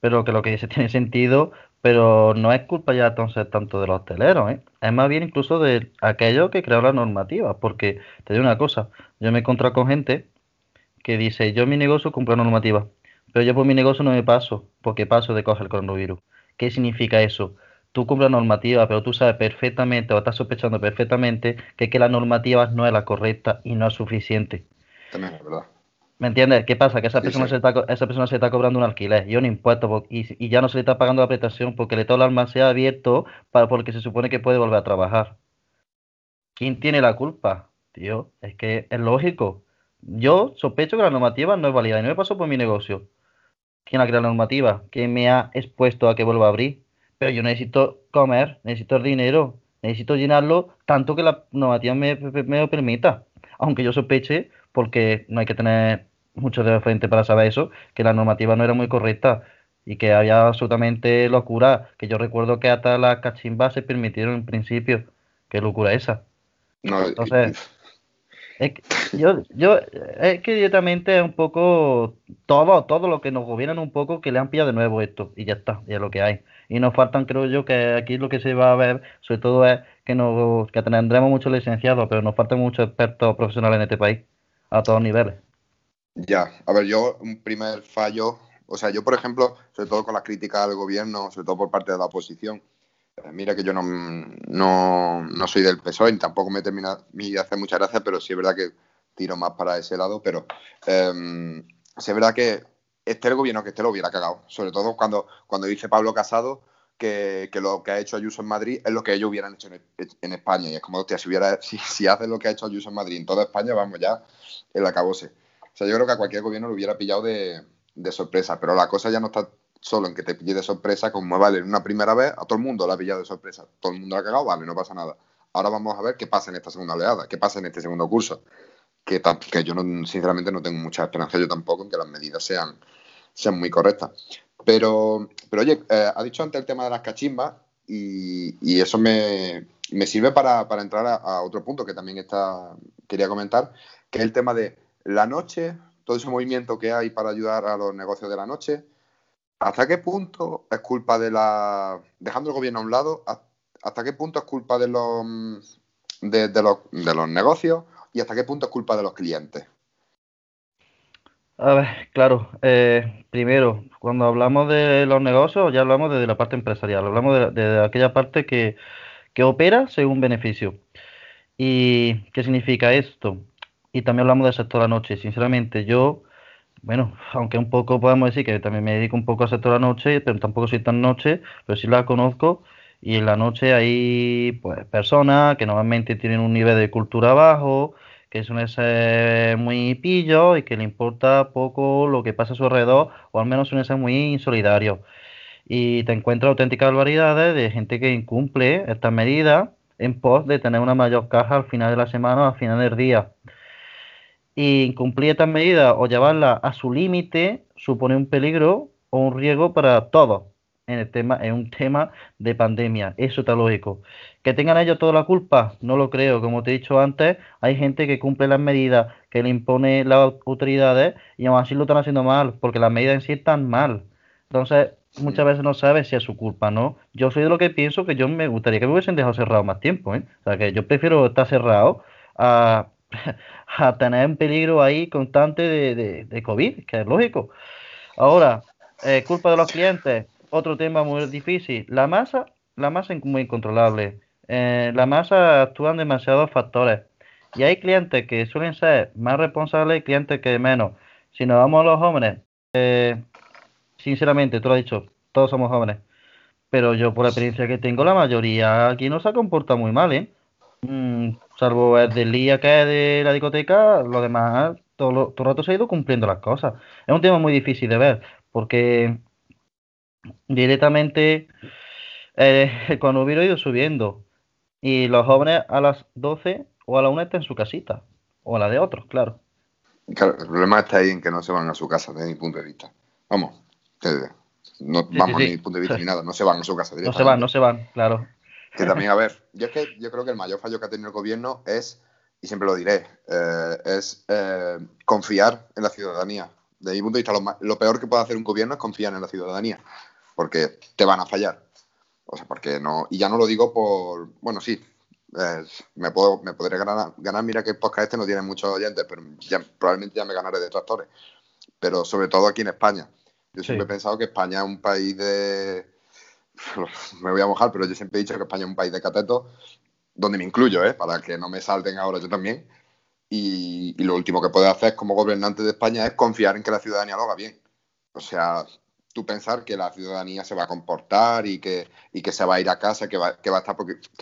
Pero que lo que dice tiene sentido, pero no es culpa ya entonces tanto de los hosteleros, ¿eh? es más bien incluso de aquellos que crearon la normativa, porque te digo una cosa, yo me he encontrado con gente que dice, yo mi negocio cumplo la normativa, pero yo por mi negocio no me paso, porque paso de coger el coronavirus. ¿Qué significa eso? tú cumples la normativa, pero tú sabes perfectamente o estás sospechando perfectamente que, que la normativa no es la correcta y no es suficiente. También es verdad. ¿Me entiendes? ¿Qué pasa? Que esa persona, Se está, esa persona se está cobrando un alquiler y un impuesto y, ya no se le está pagando la prestación porque le todo el almacén abierto para, porque se supone que puede volver a trabajar. ¿Quién tiene la culpa? Tío, es que es lógico. Yo sospecho que la normativa no es válida y no me pasó por mi negocio. ¿Quién ha creado la normativa? ¿Quién me ha expuesto a que vuelva a abrir? pero yo necesito comer, necesito el dinero, necesito llenarlo tanto que la normativa me, me, lo permita. Aunque yo sospeche, porque no hay que tener mucho de frente para saber eso, que la normativa no era muy correcta y que había absolutamente locura, que yo recuerdo que hasta las cachimbas se permitieron en principio. Qué locura esa. No, Entonces, Es que yo, yo, es que directamente es un poco todo, todo lo que nos gobiernan un poco que le han pillado de nuevo esto y ya está, ya es lo que hay. Y nos faltan, creo yo, que aquí lo que se va a ver, sobre todo es que nos, que tendremos muchos licenciados, pero nos faltan muchos expertos profesionales en este país, a todos niveles. Ya, a ver, yo un primer fallo, o sea, yo por ejemplo, sobre todo con las críticas al gobierno, sobre todo por parte de la oposición, eh, mira que yo no, no, soy del PSOE, tampoco me termina de hacer mucha gracia, pero sí es verdad que tiro más para ese lado, pero eh, sí es verdad que este el gobierno que este lo hubiera cagado, sobre todo cuando, cuando dice Pablo Casado que, lo que ha hecho Ayuso en Madrid es lo que ellos hubieran hecho en, España, y es como, hostia, si, hubiera, si, si hace lo que ha hecho Ayuso en Madrid en toda España, vamos ya, el acabose. O sea, yo creo que a cualquier gobierno lo hubiera pillado de, de sorpresa, pero la cosa ya no está solo en que te pille de sorpresa, como vale en una primera vez, a todo el mundo la ha pillado de sorpresa, todo el mundo la ha cagado, vale, no pasa nada. Ahora vamos a ver qué pasa en esta segunda oleada, qué pasa en este segundo curso, que, yo no, sinceramente no tengo mucha esperanza yo tampoco en que las medidas sean, sean muy correctas. Pero, pero oye, eh, ha dicho antes el tema de las cachimbas y, eso me, sirve para, entrar a, otro punto que también está, quería comentar, que es el tema de la noche, todo ese movimiento que hay para ayudar a los negocios de la noche, ¿Hasta qué punto es culpa de la. dejando el gobierno a un lado, hasta qué punto es culpa de los, de, los, de los negocios y hasta qué punto es culpa de los clientes? A ver, claro. Eh, primero, cuando hablamos de los negocios, ya hablamos de la parte empresarial, hablamos de, aquella parte que, que, opera según beneficio. ¿Y qué significa esto? Y también hablamos del sector de la noche. Sinceramente, yo bueno, aunque un poco podemos decir que también me dedico un poco al sector de la noche, pero tampoco soy tan noche, pero sí la conozco. Y en la noche hay pues personas que normalmente tienen un nivel de cultura bajo, que suelen ser muy pillos y que le importa poco lo que pasa a su alrededor, o al menos suelen ser muy insolidarios. Y te encuentras auténticas barbaridades de gente que incumple estas medidas en pos de tener una mayor caja al final de la semana o al final del día y incumplir estas medidas o llevarlas a su límite supone un peligro o un riesgo para todos en el tema, en un tema de pandemia. Eso está lógico. Que tengan ellos toda la culpa, no lo creo. Como te he dicho antes, hay gente que cumple las medidas que le impone las autoridades y aún así lo están haciendo mal, porque las medidas en sí están mal. Entonces, muchas veces no sabes si es su culpa, ¿no? Yo soy de lo que pienso que yo me gustaría que me hubiesen dejado cerrado más tiempo, ¿eh? O sea, que yo prefiero estar cerrado a a tener un peligro ahí constante de, de, COVID, que es lógico. Ahora, eh, culpa de los clientes, otro tema muy difícil. La masa, la masa es muy incontrolable. Eh, la masa actúan demasiados factores. Y hay clientes que suelen ser más responsables y clientes que menos. Si nos vamos a los jóvenes, eh, sinceramente, tú lo has dicho, todos somos jóvenes. Pero yo, por la experiencia que tengo, la mayoría aquí no se comporta muy mal, ¿eh? Mm, salvo el del día que es de la discoteca, lo demás, todo, todo el rato se ha ido cumpliendo las cosas. Es un tema muy difícil de ver, porque directamente eh, cuando hubiera ido subiendo y los jóvenes a las 12 o a la 1 están en su casita, o a la de otros, claro. Claro, el problema está ahí en que no se van a su casa, desde mi punto de vista. Vamos, no vamos a mi punto de vista ni nada, no se van a su casa. No se van, no se van, claro. Que también, a ver, yo es que yo creo que el mayor fallo que ha tenido el gobierno es, y siempre lo diré, eh, es eh, confiar en la ciudadanía. De mi punto de vista, lo, peor que puede hacer un gobierno es confiar en la ciudadanía, porque te van a fallar. O sea, porque no, y ya no lo digo por, bueno, sí, me, puedo, me podré ganar, ganar, mira que el podcast este no tiene muchos oyentes, pero ya, probablemente ya me ganaré detractores. Pero sobre todo aquí en España. Yo siempre he pensado que España es un país de, me voy a mojar, pero yo siempre he dicho que España es un país de catetos, donde me incluyo, ¿eh? para que no me salten ahora yo también. Y, lo último que puedes hacer como gobernante de España es confiar en que la ciudadanía lo haga bien. O sea, tú pensar que la ciudadanía se va a comportar y que, se va a ir a casa, que va, a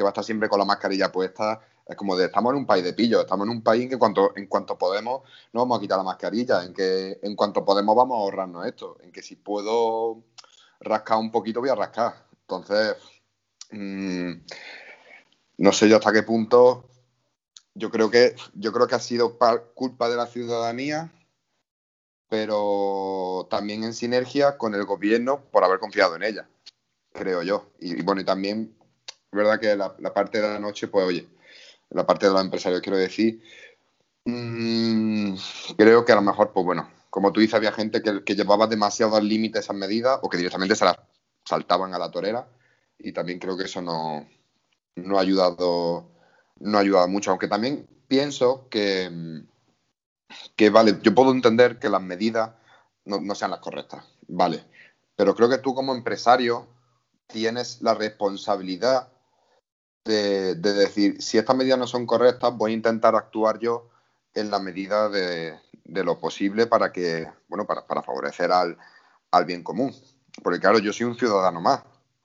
estar siempre con la mascarilla puesta. Es como de estamos en un país de pillo, estamos en un país en que cuanto, en cuanto podemos no vamos a quitar la mascarilla, en que en cuanto podemos vamos a ahorrarnos esto, en que si puedo rascar un poquito voy a rascar. Entonces, mm, no sé yo hasta qué punto. Yo creo que, yo creo que ha sido culpa de la ciudadanía, pero también en sinergia con el gobierno por haber confiado en ella, creo yo. Y, bueno, y también, es verdad que la, parte de la noche, pues oye, la parte de los empresarios, quiero decir, Mm, creo que a lo mejor, pues bueno, como tú dices, había gente que, que llevaba demasiado al límite esas medidas o que directamente se las saltaban a la torera y también creo que eso no, no ha ayudado no ha ayudado mucho, aunque también pienso que, que vale, yo puedo entender que las medidas no, sean las correctas, vale, pero creo que tú como empresario tienes la responsabilidad de, decir, si estas medidas no son correctas, voy a intentar actuar yo en la medida de, lo posible para que, bueno, para, para favorecer al, al bien común. Porque claro, yo soy un ciudadano más.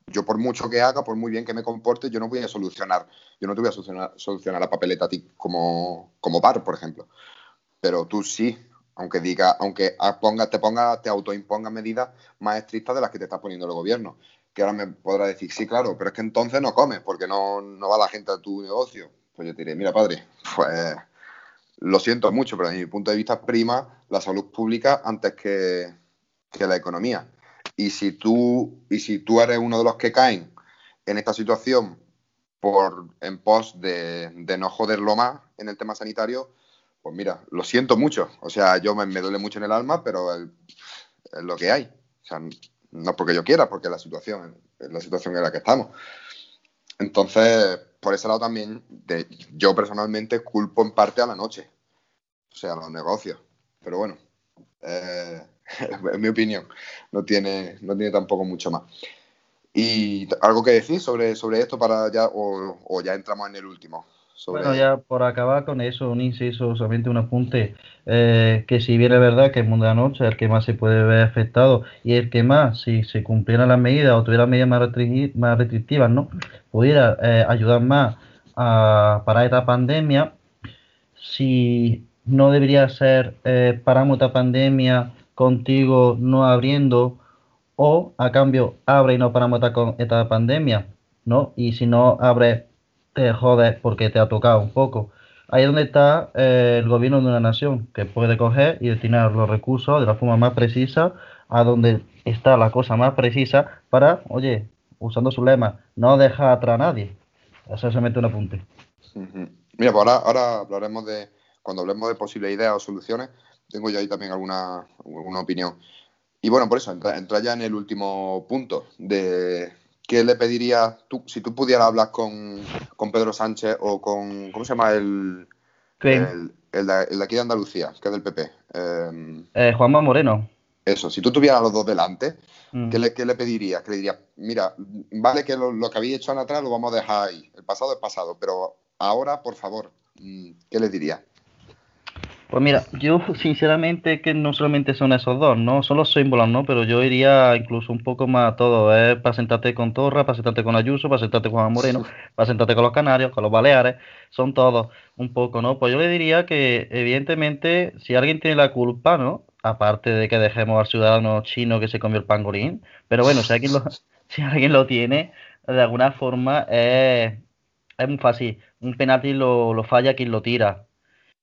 Yo por mucho que haga, por muy bien que me comporte, yo no voy a solucionar, yo no te voy a solucionar, solucionar la papeleta a ti como, como bar, por ejemplo. Pero tú sí, aunque diga, aunque ponga, te ponga, te autoimponga medidas más estrictas de las que te está poniendo el gobierno. Que ahora me podrá decir, sí, claro, pero es que entonces no comes, porque no, no va la gente a tu negocio. Pues yo te diré, mira, padre, pues lo siento mucho, pero desde mi punto de vista prima la salud pública antes que, que la economía. Y si tú, y si tú eres uno de los que caen en esta situación por en pos de, no joderlo más en el tema sanitario, pues mira, lo siento mucho. O sea, yo me, duele mucho en el alma, pero es lo que hay. O sea, no porque yo quiera, porque la situación la situación en la que estamos. Entonces, por ese lado también, yo personalmente culpo en parte a la noche, o sea, a los negocios. Pero bueno, eh, en mi opinión. No tiene, no tiene tampoco mucho más. ¿Y algo que decir sobre, sobre esto para ya, o, ya entramos en el último? Bueno, ya por acabar con eso, un inciso, solamente un apunte, eh, que si bien es verdad que el mundo de la noche es el que más se puede ver afectado y el que más, si se cumplieran las medidas o tuviera medidas más, más restrictivas, ¿no? pudiera eh, ayudar más a parar esta pandemia, si no debería ser eh, paramos esta pandemia contigo no abriendo o a cambio abre y no paramos esta, esta pandemia, ¿no? Y si no abre, te jodes porque te ha tocado un poco. Ahí es donde está eh, el gobierno de una nación, que puede coger y destinar los recursos de la forma más precisa a donde está la cosa más precisa para, oye, usando su lema, no deja atrás a nadie. Eso se mete un apunte. Mira, pues ahora, ahora hablaremos de, cuando hablemos de posibles ideas o soluciones, tengo yo ahí también alguna, opinión. Y bueno, por eso, entra, ya en el último punto de qué le pedirías tú, si tú pudieras hablar con, Pedro Sánchez o con, ¿cómo se llama el, el, el, de, aquí de Andalucía, que es del PP? Em, eh, Juanma Moreno. Eso, si tú tuvieras los dos delante, mm. ¿qué, le, ¿qué, le, pedirías? Que le dirías, mira, vale que lo, lo que habéis hecho en atrás lo vamos a dejar ahí, el pasado es pasado, pero ahora, por favor, mm, ¿qué le dirías? Pues mira, yo sinceramente que no solamente son esos dos, ¿no? Son los símbolos, ¿no? Pero yo iría incluso un poco más a todo, ¿eh? Para sentarte con Torra, para sentarte con Ayuso, para sentarte con Juan Moreno, para sentarte con los Canarios, con los Baleares, son todos un poco, ¿no? Pues yo le diría que evidentemente si alguien tiene la culpa, ¿no? Aparte de que dejemos al ciudadano chino que se comió el pangolín, pero bueno, si alguien lo, si alguien lo tiene, de alguna forma es, es muy fácil. Un penalti lo, lo falla quien lo tira.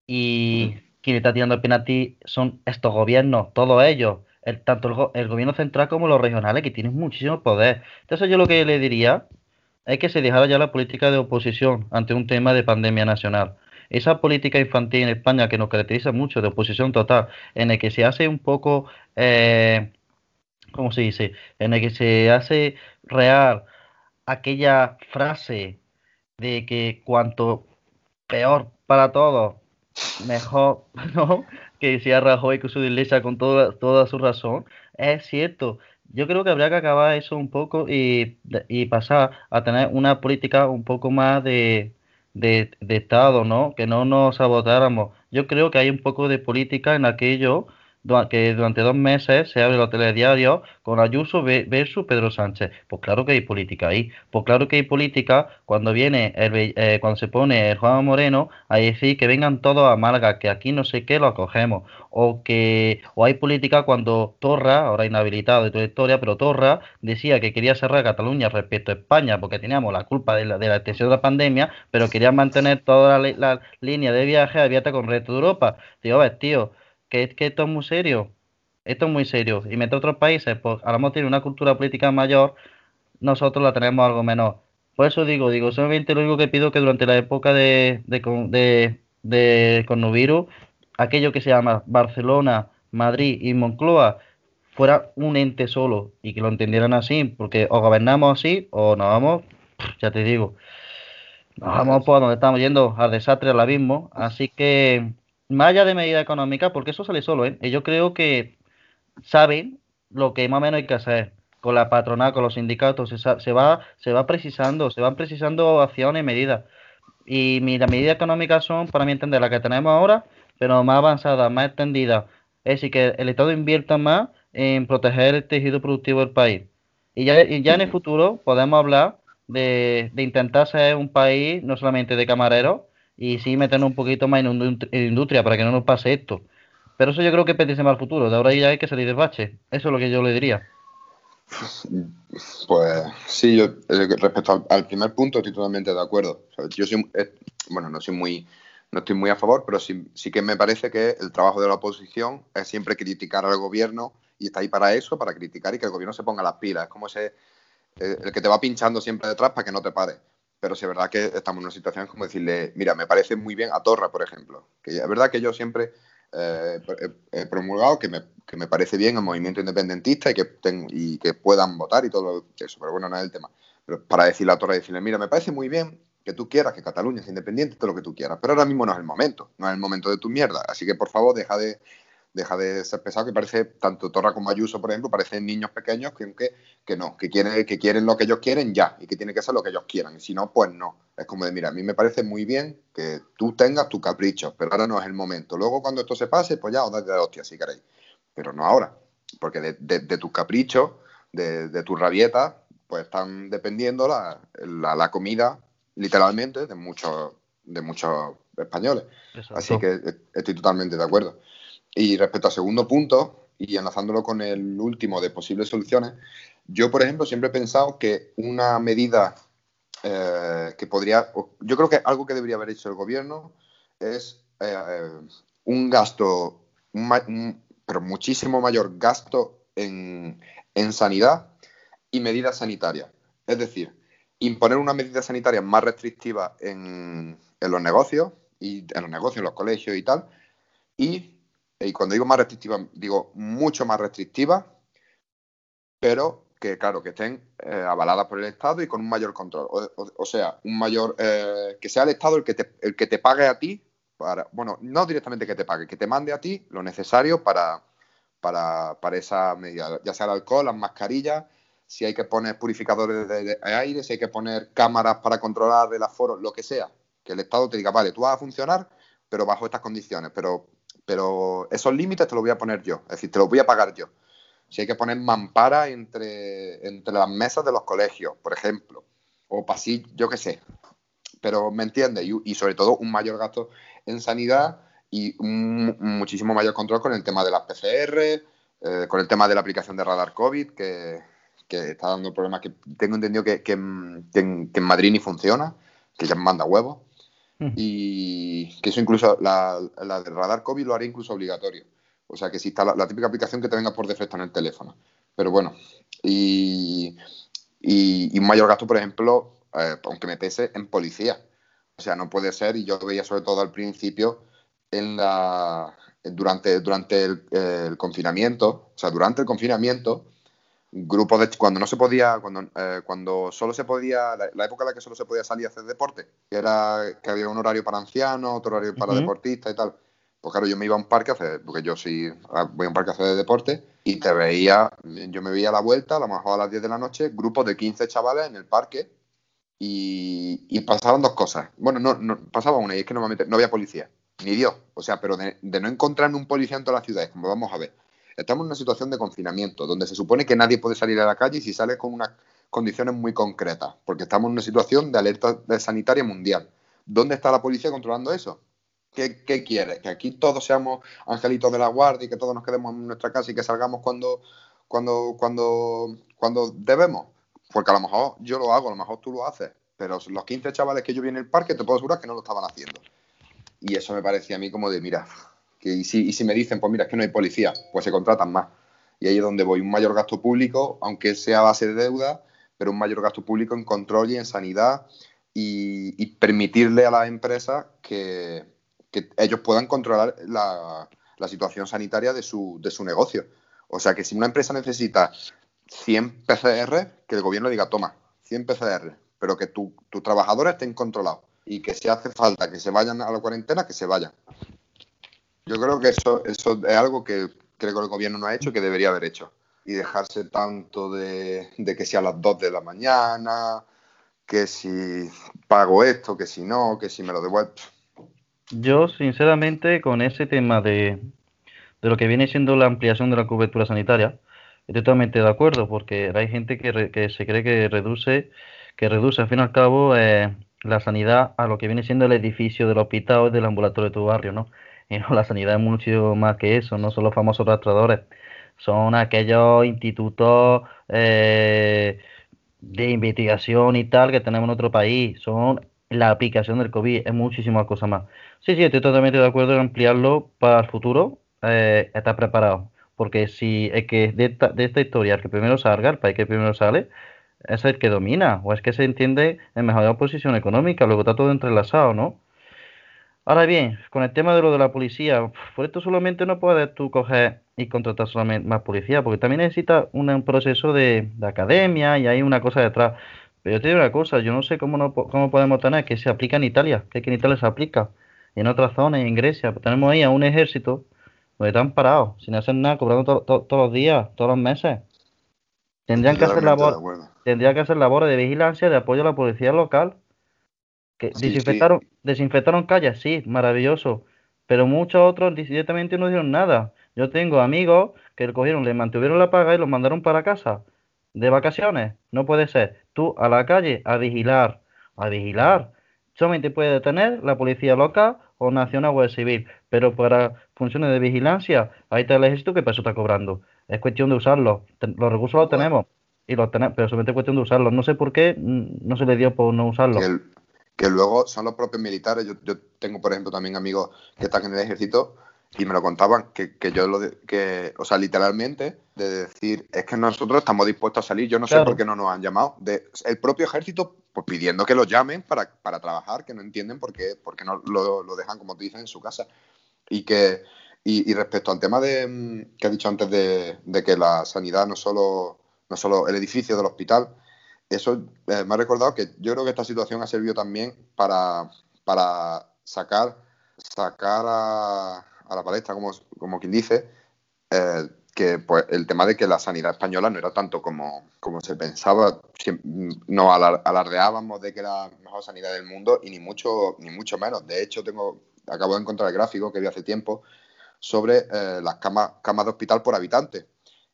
Y quien está tirando el penalti son estos gobiernos, todos ellos, el, tanto el, gobierno central como los regionales, que tienen muchísimo poder. Entonces yo lo que le diría es que se dejara ya la política de oposición ante un tema de pandemia nacional. Esa política infantil en España que nos caracteriza mucho de oposición total, en el que se hace un poco, eh, ¿cómo se dice? En el que se hace real aquella frase de que cuanto peor para todos, mejor, ¿no? Que decía Rajoy con su iglesia con toda, toda su razón. Es cierto. Yo creo que habría que acabar eso un poco y, y pasar a tener una política un poco más de, de, de Estado, ¿no? Que no nos sabotáramos. Yo creo que hay un poco de política en aquello que durante dos meses se abre los telediarios con Ayuso versus Pedro Sánchez. Pues claro que hay política ahí. Pues claro que hay política cuando viene el, eh, cuando se pone Juan Moreno a decir que vengan todos a Málaga, que aquí no sé qué lo acogemos. O que o hay política cuando Torra, ahora inhabilitado de toda la historia, pero Torra decía que quería cerrar Cataluña respecto a España porque teníamos la culpa de la, de la extensión de la pandemia, pero quería mantener toda la, línea de viaje abierta con el resto de Europa. Digo, ves, tío, que, que esto es muy serio. Esto es muy serio. Y mientras otros países, pues a lo mejor tienen una cultura política mayor, nosotros la tenemos algo menor. Por eso digo, digo, solamente lo único que pido que durante la época de, de, de coronavirus, aquello que se llama Barcelona, Madrid y Moncloa fuera un ente solo y que lo entendieran así, porque o gobernamos así o nos vamos, ya te digo, nos vamos por donde estamos yendo, al desastre, al abismo. Así que, más allá de medida económica, porque eso sale solo, ¿eh? yo creo que saben lo que más o menos hay que hacer con la patronal, con los sindicatos, se, va, se va precisando, se van precisando acciones y medidas. Y las medidas económicas son, para mi entender, las que tenemos ahora, pero más avanzadas, más extendidas. Es decir, que el Estado invierta más en proteger el tejido productivo del país. Y ya, ya en el futuro podemos hablar de, intentar ser un país no solamente de camareros, y sí meternos un poquito más en, industria para que no nos pase esto. Pero eso yo creo que pertenece más al futuro. De ahora ya hay que salir del bache. Eso es lo que yo le diría. Pues sí, yo eh, respecto al, primer punto estoy totalmente de acuerdo. yo soy, eh, bueno, no soy muy, no estoy muy a favor, pero sí, sí que me parece que el trabajo de la oposición es siempre criticar al gobierno y está ahí para eso, para criticar y que el gobierno se ponga las pilas. Es como ese, eh, el que te va pinchando siempre detrás para que no te pare. Pero si es verdad que estamos en una situación como decirle, mira, me parece muy bien a Torra, por ejemplo. Que es verdad que yo siempre eh, he promulgado que me, que me, parece bien el movimiento independentista y que, y que puedan votar y todo eso, pero bueno, no es el tema. Pero para decirle a Torra, decirle, mira, me parece muy bien que tú quieras que Cataluña sea independiente, todo lo que tú quieras, pero ahora mismo no es el momento, no es el momento de tu mierda. Así que por favor, deja de, deja de ser pesado, que parece, tanto Torra como Ayuso, por ejemplo, parecen niños pequeños que, que, que no, que quieren, que quieren lo que ellos quieren ya y que tiene que ser lo que ellos quieran. Y si no, pues no. Es como de, mira, a mí me parece muy bien que tú tengas tu capricho, pero ahora no es el momento. Luego, cuando esto se pase, pues ya os dais de hostia si queréis. Pero no ahora, porque de, de, tus caprichos, de, de tus rabietas, pues están dependiendo la, la, comida, literalmente, de muchos, de muchos españoles. Así que estoy totalmente de acuerdo. Y respecto al segundo punto, y enlazándolo con el último de posibles soluciones, yo, por ejemplo, siempre he pensado que una medida eh, que podría, yo creo que algo que debería haber hecho el gobierno es eh, un gasto, pero muchísimo mayor gasto en, sanidad y medidas sanitarias. Es decir, imponer una medida sanitaria más restrictiva en, en los negocios, y en los negocios, en los colegios y tal, y y cuando digo más restrictiva, digo mucho más restrictiva, pero que, claro, que estén eh, avaladas por el Estado y con un mayor control. O, sea, un mayor, eh, que sea el Estado el que, te, el que te pague a ti, para, bueno, no directamente que te pague, que te mande a ti lo necesario para, para, esa medida, ya sea el alcohol, las mascarillas, si hay que poner purificadores de, aire, si hay que poner cámaras para controlar el aforo, lo que sea, que el Estado te diga, vale, tú vas a funcionar, pero bajo estas condiciones, pero pero esos límites te los voy a poner yo, es decir, te los voy a pagar yo. Si hay que poner mampara entre, entre las mesas de los colegios, por ejemplo, o pasillo, yo qué sé. Pero me entiendes, y, sobre todo un mayor gasto en sanidad y un, muchísimo mayor control con el tema de las PCR, eh, con el tema de la aplicación de radar COVID, que, está dando problemas que tengo entendido que, en, Madrid ni funciona, que ya manda huevos. Y que eso incluso, la, la del radar COVID lo haría incluso obligatorio. O sea, que si está la, típica aplicación que te venga por defecto en el teléfono. Pero bueno, y, y, un mayor gasto, por ejemplo, eh, aunque me pese, en policía. O sea, no puede ser, y yo veía sobre todo al principio, en la, durante, durante el, el confinamiento, o sea, durante el confinamiento, grupos de cuando no se podía cuando eh, cuando solo se podía la, época en la que solo se podía salir a hacer deporte que era que había un horario para ancianos otro horario para deportistas y tal. Pues claro yo me iba a un parque a hacer porque yo sí voy a un parque a hacer deporte y te veía yo me veía a la vuelta a lo mejor a las 10 de la noche grupos de 15 chavales en el parque y, y pasaban dos cosas. Bueno no, no pasaba una y es que normalmente no había policía ni Dios. O sea pero de, de no encontrar un policía en todas las ciudades como vamos a ver Estamos en una situación de confinamiento, donde se supone que nadie puede salir a la calle si sale con unas condiciones muy concretas, porque estamos en una situación de alerta sanitaria mundial. ¿Dónde está la policía controlando eso? ¿Qué, ¿Qué, quiere? ¿Que aquí todos seamos angelitos de la guardia y que todos nos quedemos en nuestra casa y que salgamos cuando, cuando, cuando, cuando debemos? Porque a lo mejor yo lo hago, a lo mejor tú lo haces, pero los 15 chavales que yo vi en el parque te puedo asegurar que no lo estaban haciendo. Y eso me parecía a mí como de, mira, y, si, me dicen, pues mira, es que no hay policía, pues se contratan más. Y ahí es donde voy, un mayor gasto público, aunque sea a base de deuda, pero un mayor gasto público en control y en sanidad y, permitirle a las empresas que, que ellos puedan controlar la, situación sanitaria de su, de su negocio. O sea que si una empresa necesita 100 PCR, que el gobierno diga, toma, 100 PCR, pero que tus trabajadores estén controlados y que si hace falta que se vayan a la cuarentena, que se vayan. Yo creo que eso, eso es algo que creo que el gobierno no ha hecho y que debería haber hecho. Y dejarse tanto de, que sea a las 2 de la mañana, que si pago esto, que si no, que si me lo devuelvo. Yo, sinceramente, con ese tema de, de lo que viene siendo la ampliación de la cobertura sanitaria, estoy totalmente de acuerdo, porque hay gente que, que se cree que reduce, que reduce al fin y al cabo eh, la sanidad a lo que viene siendo el edificio del hospital o del ambulatorio de tu barrio, ¿no? Y no, la sanidad es mucho más que eso, no son los famosos rastradores, son aquellos institutos eh, de investigación y tal que tenemos en otro país, son la aplicación del COVID, es muchísimas cosas más. Sí, sí, estoy totalmente de acuerdo en ampliarlo para el futuro, eh, estar preparado. Porque si es que de esta, de esta historia el que primero salga, el país que primero sale, es el que domina, o es que se entiende en mejor posición económica, luego está todo entrelazado, ¿no? Ahora bien, con el tema de lo de la policía, por esto solamente no puedes tú coger y contratar solamente más policía, porque también necesita un, proceso de, academia y hay una cosa detrás. Pero yo te digo una cosa, yo no sé cómo, no, cómo podemos tener que se aplica en Italia, que, en Italia se aplica, en otras zonas, en Grecia, tenemos ahí a un ejército donde están parados, sin hacer nada, cobrando todos los días, todos los meses. Tendrían que hacer labor, tendrían que hacer labores de vigilancia, de apoyo a la policía local. Que desinfectaron, desinfectaron calles, sí, maravilloso. Pero muchos otros directamente no dieron nada. Yo tengo amigos que cogieron, le mantuvieron la paga y los mandaron para casa. De vacaciones. No puede ser. Tú a la calle a vigilar. A vigilar. Solamente puede detener la policía local o nacional o civil. Pero para funciones de vigilancia, ahí está el ejército que peso está cobrando. Es cuestión de usarlo. Los recursos los tenemos. Y los tenemos, pero solamente es cuestión de usarlos. No sé por qué mm, no se le dio por no usarlos que luego son los propios militares. Yo, tengo, por ejemplo, también amigos que están en el ejército y me lo contaban, que, yo lo que, o sea, literalmente, de decir, es que nosotros estamos dispuestos a salir, yo no sé por qué no nos han llamado. De, el propio ejército, pues pidiendo que los llamen para, trabajar, que no entienden por qué, por qué no lo, dejan, como te dicen, en su casa. Y que, y, respecto al tema de mm, que he dicho antes de, de que la sanidad no solo, no solo el edificio del hospital, eso eh, me ha recordado que yo creo que esta situación ha servido también para, para sacar, sacar a, la palestra, como, como quien dice, eh, que pues, el tema de que la sanidad española no era tanto como, como se pensaba. Nos alardeábamos de que era la mejor sanidad del mundo y ni mucho, ni mucho menos. De hecho, tengo, acabo de encontrar el gráfico que vi hace tiempo sobre eh, las camas, camas de hospital por habitante.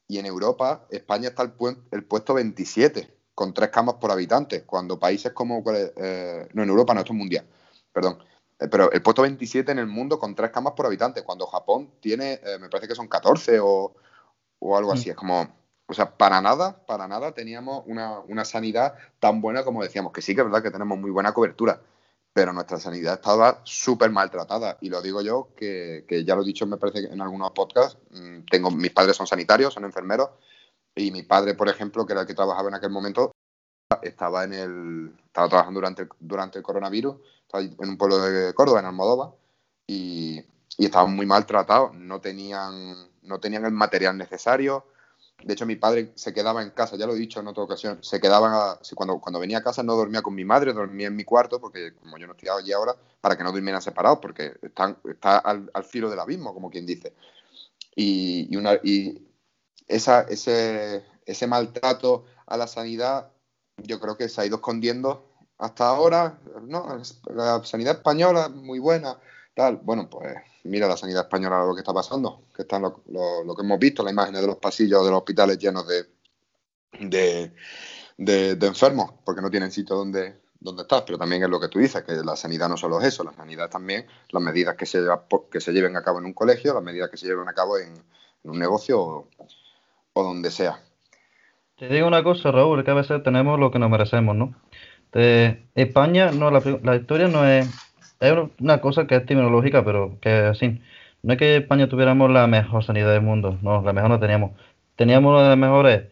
Y en Europa, España está el, el puesto 27 con tres camas por habitante, cuando países como... Eh, no, en Europa no, esto es mundial, perdón. Eh, pero el puesto 27 en el mundo con tres camas por habitante, cuando Japón tiene, eh, me parece que son 14 o, algo así. Es como, o sea, para nada, para nada teníamos una, sanidad tan buena como decíamos, que sí que es verdad que tenemos muy buena cobertura, pero nuestra sanidad estaba súper maltratada. Y lo digo yo, que, que, ya lo he dicho, me parece en algunos podcasts, mm, tengo, mis padres son sanitarios, son enfermeros, y mi padre, por ejemplo, que era el que trabajaba en aquel momento, estaba en el estaba trabajando durante el, durante el coronavirus, estaba en un pueblo de Córdoba, en Almodóvar, y, y estaban muy maltratados, no tenían, no tenían el material necesario. De hecho, mi padre se quedaba en casa, ya lo he dicho en otra ocasión, se quedaba, cuando, cuando venía a casa no dormía con mi madre, dormía en mi cuarto, porque como yo no estoy allí ahora, para que no durmieran separados, porque están, está al, al filo del abismo, como quien dice. Y, y, una, y esa, ese, ese maltrato a la sanidad yo creo que se ha ido escondiendo hasta ahora. No, la sanidad española muy buena, tal. Bueno, pues mira la sanidad española lo que está pasando, que están lo, que hemos visto, las imágenes de los pasillos de los hospitales llenos de, de, de, enfermos, porque no tienen sitio donde, donde estar, pero también es lo que tú dices, que la sanidad no solo es eso, la sanidad también, las medidas que se, que se lleven a cabo en un colegio, las medidas que se lleven a cabo en, en un negocio o donde sea. Te digo una cosa, Raúl, que a veces tenemos lo que nos merecemos, ¿no? De España, no, la, historia no es, es una cosa que es terminológica, pero que es así. No es que España tuviéramos la mejor sanidad del mundo, no, la mejor no teníamos. Teníamos una de las mejores,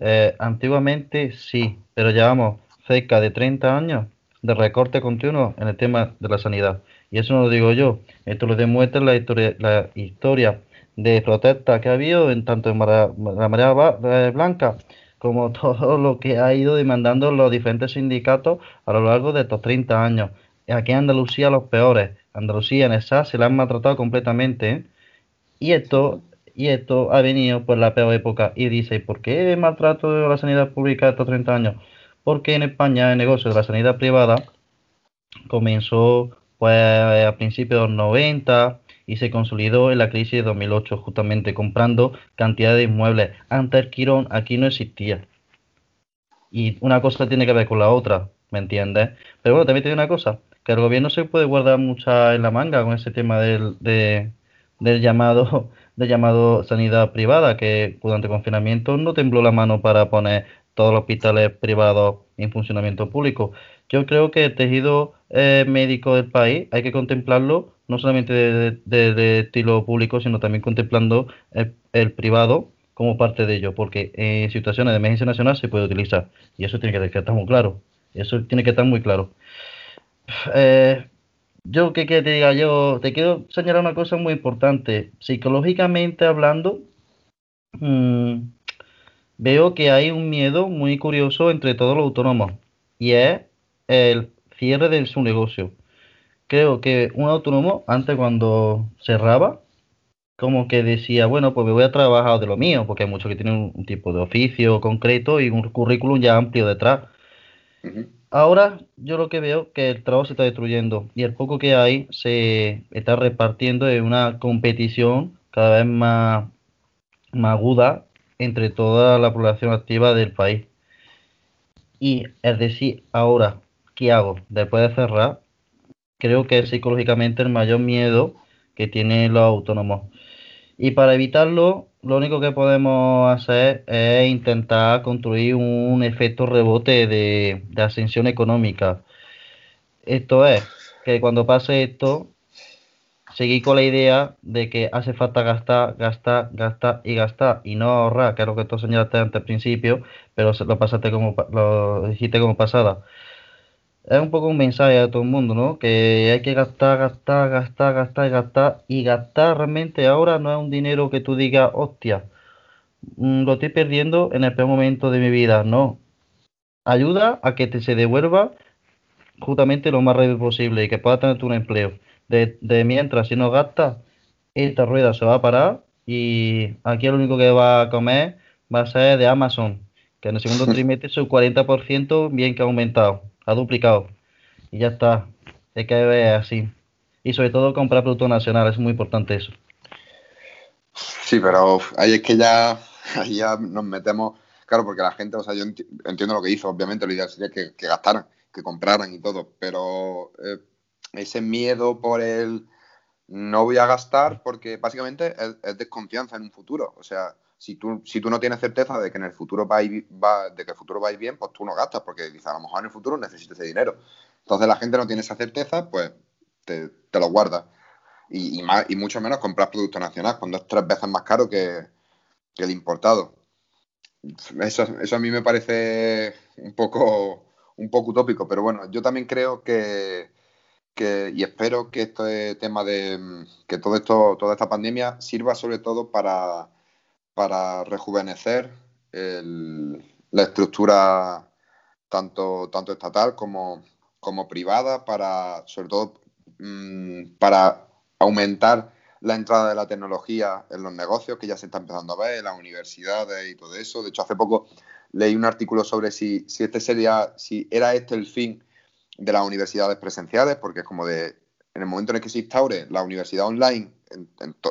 eh, antiguamente sí, pero llevamos cerca de 30 años de recorte continuo en el tema de la sanidad. Y eso no lo digo yo, esto lo demuestra la historia, la historia de protesta que ha habido en tanto en la marea blanca como todo lo que ha ido demandando los diferentes sindicatos a lo largo de estos 30 años. Aquí en Andalucía los peores. Andalucía en esa se la han maltratado completamente. ¿eh? Y esto y esto ha venido por la peor época. Y dice, ¿por qué maltrato de la sanidad pública estos 30 años? Porque en España el negocio de la sanidad privada comenzó pues a principios de los 90 y se consolidó en la crisis de 2008 justamente comprando cantidad de inmuebles. Antes Quirón aquí no existía. Y una cosa tiene que ver con la otra, ¿me entiendes? Pero bueno, también tiene una cosa, que el gobierno se puede guardar mucha en la manga con ese tema del, del llamado del llamado sanidad privada, que durante el confinamiento no tembló la mano para poner todos los hospitales privados en funcionamiento público. Yo creo que el tejido eh, médico del país hay que contemplarlo no solamente de, estilo público, sino también contemplando el, privado como parte de ello, porque en situaciones de emergencia nacional se puede utilizar y eso tiene que estar muy claro. Eso tiene que estar muy claro. Eh, yo que, te diga, yo te quiero señalar una cosa muy importante. Psicológicamente hablando, mm, veo que hay un miedo muy curioso entre todos los autónomos y es el cierre de su negocio. Creo que un autónomo antes cuando cerraba, como que decía, bueno, pues me voy a trabajar de lo mío, porque hay muchos que tienen un, tipo de oficio concreto y un currículum ya amplio detrás. Ahora yo lo que veo que el trabajo se está destruyendo y el poco que hay se está repartiendo en una competición cada vez más, más aguda entre toda la población activa del país. Y es decir, ahora, ¿qué hago? Después de cerrar, creo que es psicológicamente el mayor miedo que tienen los autónomos. Y para evitarlo, lo único que podemos hacer es intentar construir un efecto rebote de, ascensión económica. Esto es, que cuando pase esto, seguir con la idea de que hace falta gastar, gastar, gastar y gastar y no ahorrar, que es lo que tú señalaste antes al principio, pero lo pasaste como lo dijiste como pasada es un poco un mensaje a todo el mundo, ¿no? Que hay que gastar, gastar, gastar, gastar y gastar. Y gastar realmente ahora no es un dinero que tú digas, hostia, mm, lo estoy perdiendo en el peor momento de mi vida. No. Ayuda a que te se devuelva justamente lo más rápido posible y que puedas tener un empleo. De, de mientras, si no gastas, esta rueda se va a parar y aquí lo único que va a comer va a ser de Amazon, que en el segundo trimestre su 40% bien que ha aumentado ha duplicado. Y ya está. Hay que ver así. Y sobre todo comprar productos nacionales, es muy importante eso. Sí, pero ahí es que ya, ahí ya nos metemos. Claro, porque la gente, o sea, yo entiendo lo que hizo, obviamente, lo ideal sería que, gastaran, que compraran y todo, pero eh, ese miedo por el no voy a gastar, porque básicamente es desconfianza en un futuro. O sea, si tú, si tú no tienes certeza de que en el futuro va, va, de que el futuro va a ir bien, pues tú no gastas, porque dices, a lo mejor en el futuro necesito ese dinero. Entonces la gente no tiene esa certeza, pues te, lo guarda. Y, mucho menos comprar producto nacional, cuando es tres veces más caro que, el importado. Eso, eso a mí me parece un poco, un poco utópico, pero bueno, yo también creo que, que, y espero que este tema de que todo esto, toda esta pandemia sirva sobre todo para para rejuvenecer la estructura tanto, tanto estatal como, como privada, para, sobre todo mm, para aumentar la entrada de la tecnología en los negocios, que ya se está empezando a ver, en las universidades y todo eso. De hecho, hace poco leí un artículo sobre si, si este sería, si era este el fin de las universidades presenciales, porque es como de, en el momento en el que se instaure la universidad online en,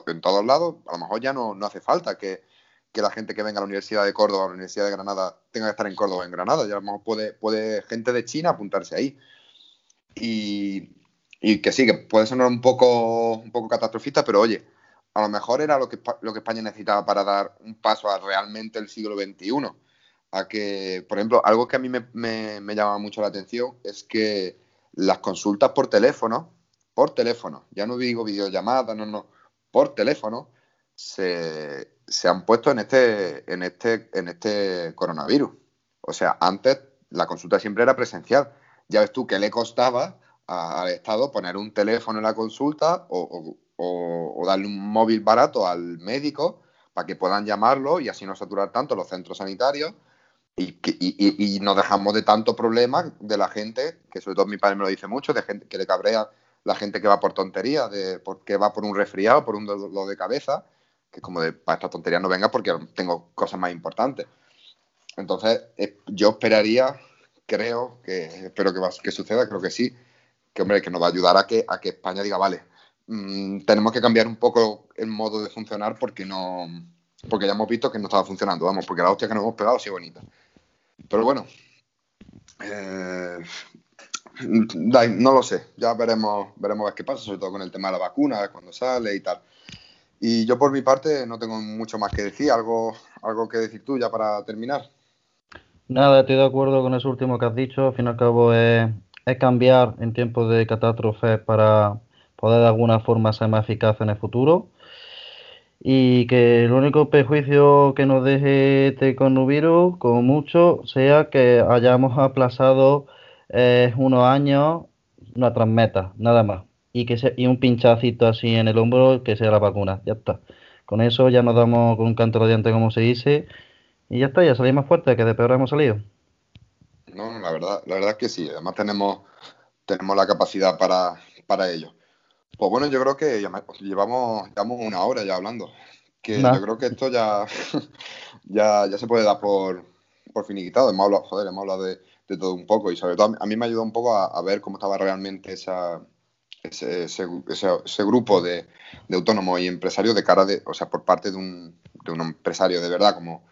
en todos lados, a lo mejor ya no, no hace falta que, que la gente que venga a la Universidad de Córdoba a la Universidad de Granada tenga que estar en Córdoba en Granada. Ya puede, puede gente de China apuntarse ahí. Y, que sí, que puede sonar un poco, un poco catastrofista, pero oye, a lo mejor era lo que, lo que España necesitaba para dar un paso a realmente el siglo XXI. A que, por ejemplo, algo que a mí me, me llama mucho la atención es que las consultas por teléfono, por teléfono, ya no digo videollamadas, no, no, por teléfono, se, se han puesto en este, en este, en este coronavirus. O sea, antes la consulta siempre era presencial. Ya ves tú qué le costaba al Estado poner un teléfono en la consulta o, darle un móvil barato al médico para que puedan llamarlo y así no saturar tanto los centros sanitarios y, y, nos dejamos de tanto problema de la gente, que sobre todo mi padre me lo dice mucho, de gente que le cabrea la gente que va por tontería, de porque va por un resfriado, por un dolor de cabeza, que como de para esta tontería no venga porque tengo cosas más importantes. Entonces, eh, yo esperaría, creo que, espero que, que suceda, creo que sí, que hombre, que nos va a ayudar a que, a que España diga, vale, mm, tenemos que cambiar un poco el modo de funcionar porque no porque ya hemos visto que no estaba funcionando, vamos, porque la hostia que nos hemos pegado ha sido bonita. Pero bueno, eh, no lo sé, ya veremos, veremos qué pasa, sobre todo con el tema de la vacuna, cuando sale y tal. Y yo por mi parte no tengo mucho más que decir, algo, algo que decir tú ya para terminar. Nada, estoy de acuerdo con eso último que has dicho, al fin y al cabo es cambiar en tiempos de catástrofe para poder de alguna forma ser más eficaz en el futuro y que el único perjuicio que nos deje este coronavirus, como mucho, sea que hayamos aplazado eh, unos años nuestras metas, nada más. Y que y un pinchacito así en el hombro que sea la vacuna, ya está. Con eso ya nos damos con un canto radiante, como se dice, y ya está, ya salimos fuertes, que de peor hemos salido. No, la verdad, la verdad es que sí. Además tenemos, tenemos la capacidad para, para ello. Pues bueno, yo creo que llevamos, llevamos una hora ya hablando. Que yo creo que esto ya, ya, ya se puede dar por, por finiquitado. Hemos hablado, joder, hemos hablado de, de todo un poco y sobre todo a mí me ayudó un poco a, ver cómo estaba realmente esa, ese, ese, grupo de, de, autónomos y empresarios de cara de, o sea, por parte de un, de un empresario de verdad como,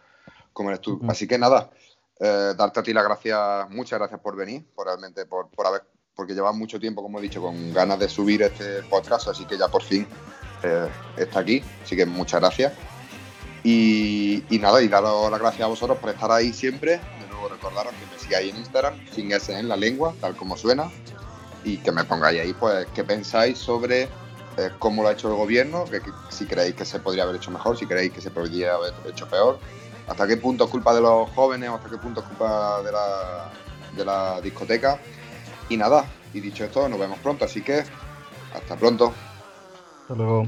como eres tú. Así que nada, eh, darte a ti las gracias, muchas gracias por venir, por realmente, por, por haber, porque llevas mucho tiempo, como he dicho, con ganas de subir este podcast, así que ya por fin eh, está aquí, así que muchas gracias. Y, nada, y daros las gracias a vosotros por estar ahí siempre. De nuevo recordaros que me sigáis en Instagram, sin S en la lengua, tal como suena, y que me pongáis ahí, pues, qué pensáis sobre eh, cómo lo ha hecho el gobierno, que, si creéis que se podría haber hecho mejor, si creéis que se podría haber hecho peor, hasta qué punto es culpa de los jóvenes hasta qué punto es culpa de la, de la discoteca. Y nada, y dicho esto, nos vemos pronto, así que hasta pronto. Hasta luego.